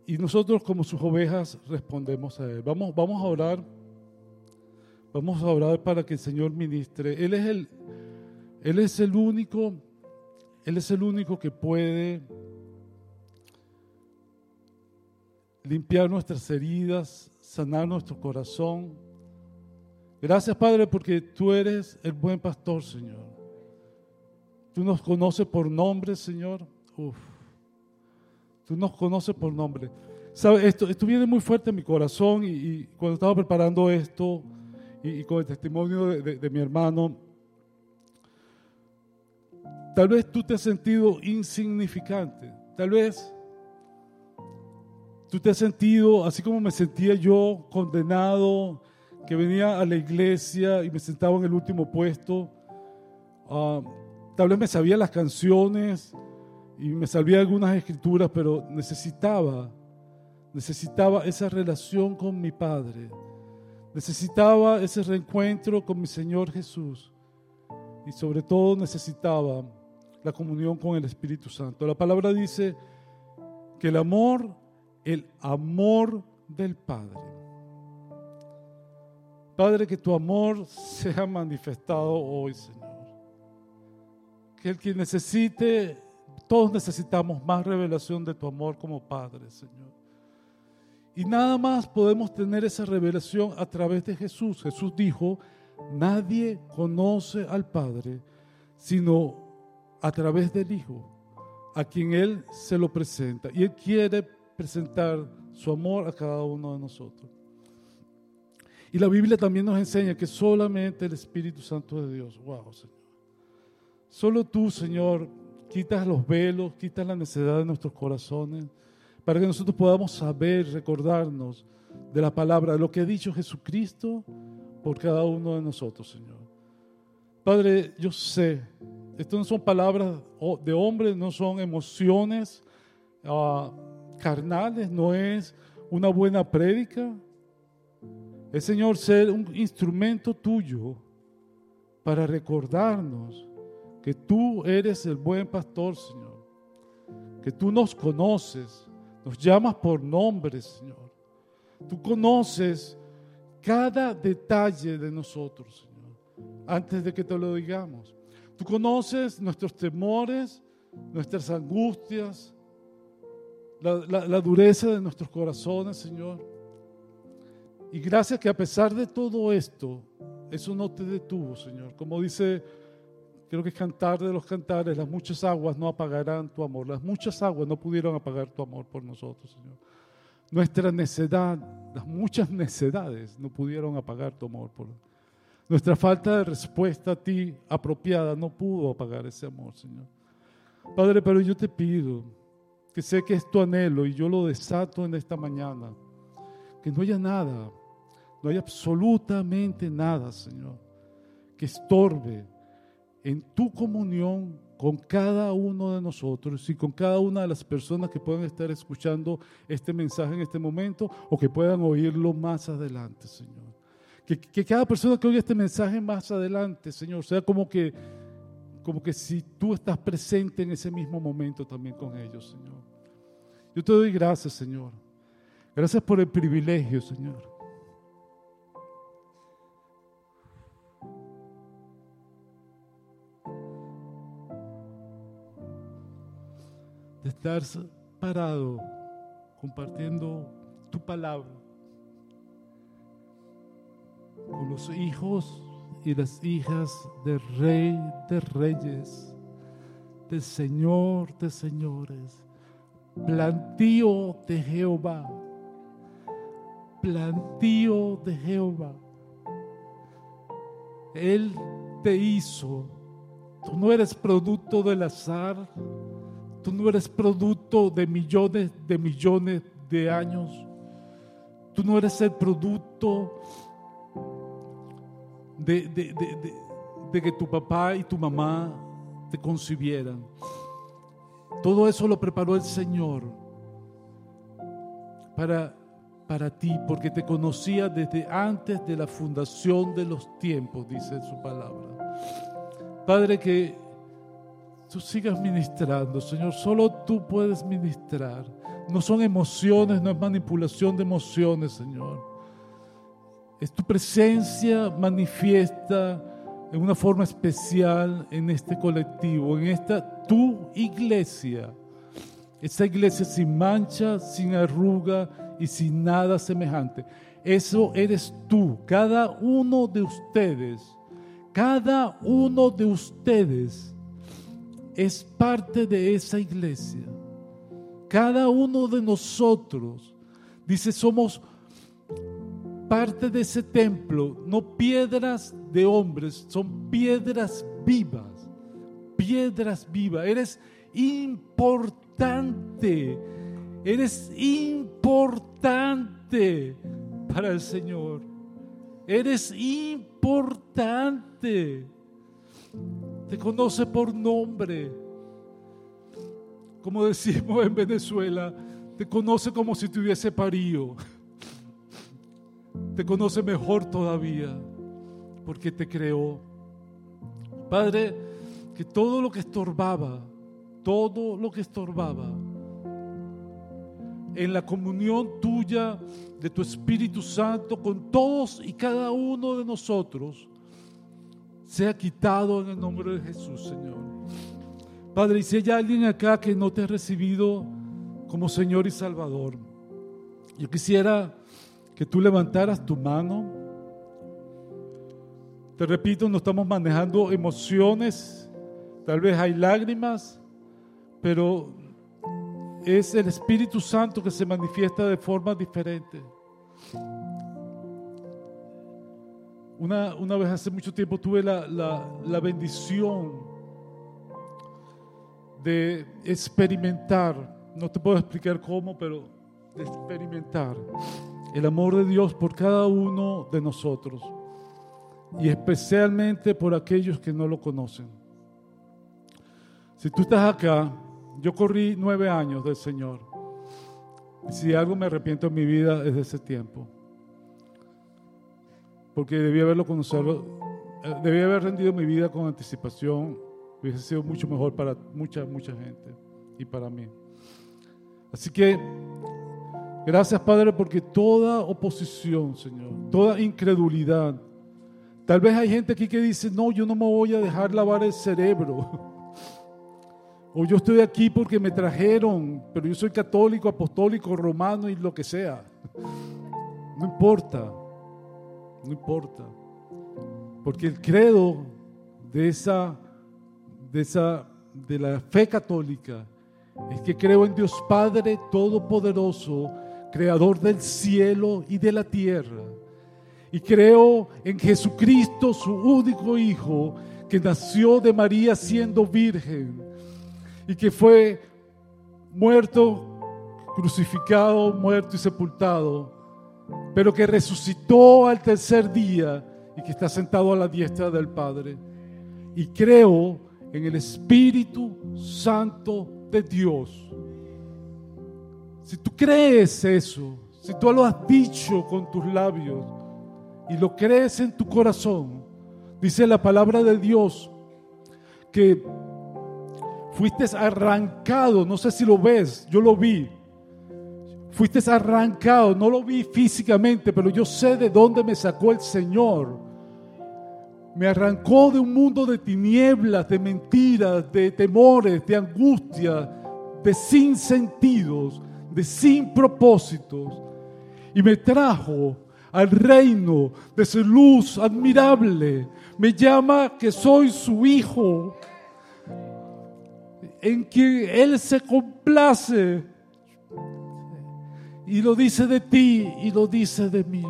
Y nosotros como sus ovejas respondemos a Él. Vamos, vamos a orar. Vamos a orar para que el Señor ministre. Él es el, Él es el único, Él es el único que puede limpiar nuestras heridas, sanar nuestro corazón. Gracias, Padre, porque tú eres el buen pastor, Señor. Tú nos conoces por nombre, Señor. Tú nos conoces por nombre. ¿Sabe? Esto, esto viene muy fuerte en mi corazón y, cuando estaba preparando esto y, con el testimonio de mi hermano, tal vez tú te has sentido insignificante. Tal vez Tú te has sentido, así como me sentía yo, condenado, que venía a la iglesia y me sentaba en el último puesto. Ah, tal vez me sabía las canciones y me sabía algunas escrituras, pero necesitaba, necesitaba esa relación con mi Padre. Necesitaba ese reencuentro con mi Señor Jesús. Y sobre todo necesitaba la comunión con el Espíritu Santo. La palabra dice que el amor el amor del Padre. Padre, que tu amor sea manifestado hoy, Señor. Que el que necesite, todos necesitamos más revelación de tu amor como Padre, Señor. Y nada más podemos tener esa revelación a través de Jesús. Jesús dijo, nadie conoce al Padre sino a través del Hijo, a quien Él se lo presenta. Y Él quiere presentar su amor a cada uno de nosotros. Y la Biblia también nos enseña que solamente el Espíritu Santo de Dios, wow, Señor. Solo tú, Señor, quitas los velos, quitas la necesidad de nuestros corazones, para que nosotros podamos saber, recordarnos de la palabra, de lo que ha dicho Jesucristo por cada uno de nosotros, Señor. Padre, yo sé, esto no son palabras de hombres, no son emociones ah, carnales, no es una buena prédica. Es, Señor, ser un instrumento tuyo para recordarnos que tú eres el buen pastor, Señor. Que tú nos conoces, nos llamas por nombre, Señor. Tú conoces cada detalle de nosotros, Señor, antes de que te lo digamos. Tú conoces nuestros temores, nuestras angustias, la, la dureza de nuestros corazones, Señor. Y gracias que a pesar de todo esto, eso no te detuvo, Señor. Como dice Creo que es cantar de los cantares, las muchas aguas no apagarán tu amor. Las muchas aguas no pudieron apagar tu amor por nosotros, Señor. Nuestra necedad, las muchas necedades no pudieron apagar tu amor por Nuestra falta de respuesta a ti apropiada no pudo apagar ese amor, Señor. Padre, pero yo te pido que sé que es tu anhelo y yo lo desato en esta mañana. Que no haya nada, no haya absolutamente nada, Señor, que estorbe en tu comunión con cada uno de nosotros y con cada una de las personas que puedan estar escuchando este mensaje en este momento o que puedan oírlo más adelante, Señor. Que, cada persona que oiga este mensaje más adelante, Señor, sea como que, como que si tú estás presente en ese mismo momento también con ellos, Señor. Yo te doy gracias, Señor. Gracias por el privilegio, Señor de estar parado compartiendo tu palabra con los hijos y las hijas del Rey de Reyes, del Señor de Señores, plantío de Jehová, plantío de Jehová. Él te hizo, tú no eres producto del azar, Tú no eres producto de millones de millones de años. Tú no eres el producto de, de, que tu papá y tu mamá te concibieran. Todo eso lo preparó el Señor para, para ti, porque te conocía desde antes de la fundación de los tiempos, dice su palabra. Padre, que tú sigas ministrando, Señor. Solo tú puedes ministrar. No son emociones, no es manipulación de emociones, Señor. Es tu presencia manifiesta en una forma especial en este colectivo, en esta tu iglesia. Esta iglesia sin mancha, sin arruga y sin nada semejante. Eso eres tú, cada uno de ustedes. Cada uno de ustedes es parte de esa iglesia. Cada uno de nosotros, dice, somos parte de ese templo, no piedras de hombres, son piedras vivas, piedras vivas. Eres importante, eres importante para el Señor. Eres importante te conoce por nombre. Como decimos en Venezuela, te conoce como si te hubiese parido. Te conoce mejor todavía porque te creó. Padre, que todo lo que estorbaba, todo lo que estorbaba en la comunión tuya de tu Espíritu Santo con todos y cada uno de nosotros, sea quitado en el nombre de Jesús, Señor. Padre, y si hay alguien acá que no te ha recibido como Señor y Salvador, Yo quisiera que tú levantaras tu mano. Te repito, no estamos manejando emociones, tal vez hay lágrimas, pero es el Espíritu Santo que se manifiesta de forma diferente. Una, una vez hace mucho tiempo tuve la, la bendición de experimentar, no te puedo explicar cómo, pero de experimentar el amor de Dios por cada uno de nosotros y especialmente por aquellos que no lo conocen. Si tú estás acá, yo corrí nueve años del Señor. Si algo me arrepiento en mi vida es de ese tiempo. Porque debía haberlo conocido, eh, debía haber rendido mi vida con anticipación. Hubiese sido mucho mejor para mucha, mucha gente y para mí. Así que Gracias, Padre, porque toda oposición, Señor, toda incredulidad. Tal vez hay gente aquí que dice, no, yo no me voy a dejar lavar el cerebro. O yo estoy aquí porque me trajeron, pero yo soy católico, apostólico, romano y lo que sea. No importa, no importa. Porque el credo de esa, de esa, de la fe católica es que creo en Dios Padre Todopoderoso, creador del cielo y de la tierra. Y creo en Jesucristo, su único Hijo, que nació de María siendo virgen y que fue muerto, crucificado, muerto y sepultado, pero que resucitó al tercer día y que está sentado a la diestra del Padre. Y creo en el Espíritu Santo de Dios si tú crees eso, si tú lo has dicho con tus labios y lo crees en tu corazón, dice la palabra de Dios que fuiste arrancado, no sé si lo ves, yo lo vi. Fuiste arrancado, no lo vi físicamente, pero yo sé de dónde me sacó el Señor. Me arrancó de un mundo de tinieblas, de mentiras, de temores, de angustia, de sinsentidos de sin propósitos y me trajo al reino de su luz admirable. Me llama que soy su hijo, en que Él se complace. Y lo dice de ti y lo dice de mí.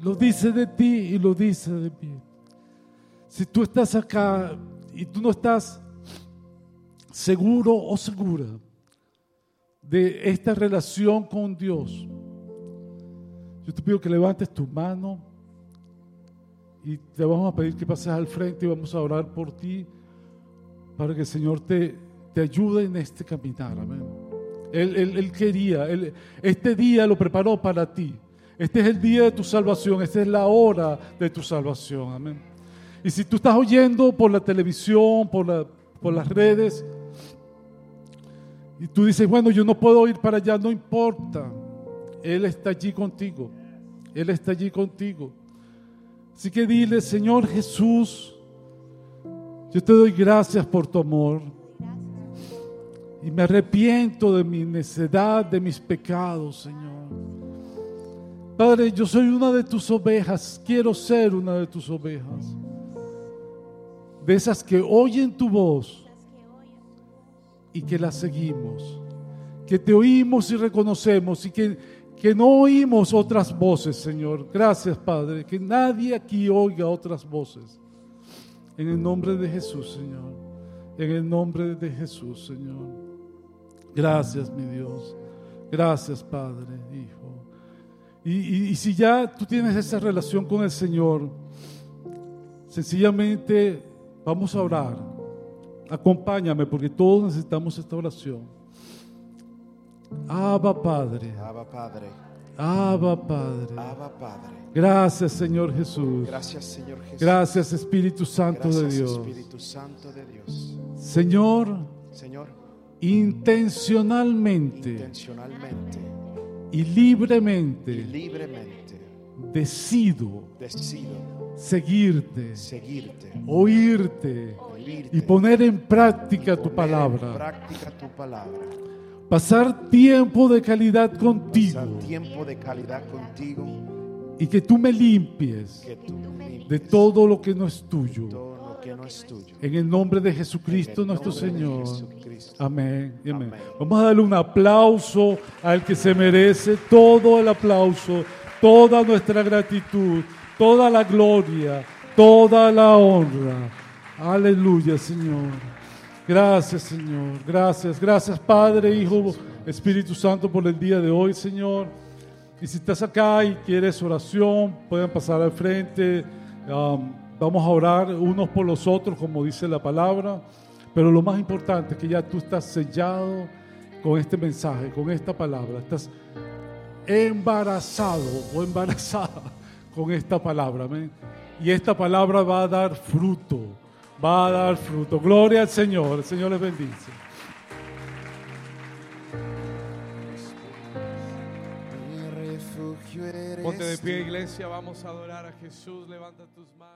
Lo dice de ti y lo dice de mí. Si tú estás acá y tú no estás seguro o segura, de esta relación con Dios, yo te pido que levantes tu mano y te vamos a pedir que pases al frente y vamos a orar por ti para que el Señor te, te ayude en este caminar. Amén. Él, él, quería, este día lo preparó para ti. Este es el día de tu salvación, esta es la hora de tu salvación. Amén. Y si tú estás oyendo por la televisión, por, la, por las redes, y tú dices, bueno, yo no puedo ir para allá, no importa. Él está allí contigo. Él está allí contigo. Así que dile, Señor Jesús, yo te doy gracias por tu amor. Y me arrepiento de mi necedad, de mis pecados, Señor. Padre, yo soy una de tus ovejas, quiero ser una de tus ovejas. De esas que oyen tu voz y que la seguimos, que te oímos y reconocemos y que, que no oímos otras voces, Señor. Gracias, Padre, que nadie aquí oiga otras voces. En el nombre de Jesús, Señor. En el nombre de Jesús, Señor. Gracias, mi Dios. Gracias, Padre, Hijo. Y, y, si ya tú tienes esa relación con el Señor, sencillamente vamos a orar Acompáñame porque todos necesitamos esta oración. Abba Padre. Abba Padre. Abba Padre. Abba Padre. Gracias Señor Jesús. Gracias Señor Jesús. Gracias Espíritu Santo de Dios. Espíritu Santo de Dios. Señor. Señor. Intencionalmente. Intencionalmente. Y libremente. Y libremente. Decido. Decido seguirte, seguirte oírte, y poner en práctica tu palabra. práctica tu palabra. pasar tiempo de calidad pasar contigo tiempo de calidad contigo, y que tú me limpies de todo lo que no es tuyo. todo lo que no es tuyo. En el nombre de Jesucristo nuestro nombre de Señor. Jesucristo. Amén. y amén. Amén. Vamos a darle un aplauso al que se merece todo el aplauso, toda nuestra gratitud, toda la gloria, toda la honra. Aleluya, Señor. Gracias, Señor. Gracias, gracias, Padre, Hijo, Espíritu Santo, por el día de hoy, Señor. Y si estás acá y quieres oración, pueden pasar al frente. Vamos a orar unos por los otros, como dice la palabra. Pero lo más importante es que ya tú estás sellado con este mensaje, con esta palabra. Estás embarazado o embarazada con esta palabra. amén. Y esta palabra va a dar fruto. Va a dar fruto. Gloria al Señor. El Señor les bendice. Ponte de pie, iglesia. Vamos a adorar a Jesús. Levanta tus manos.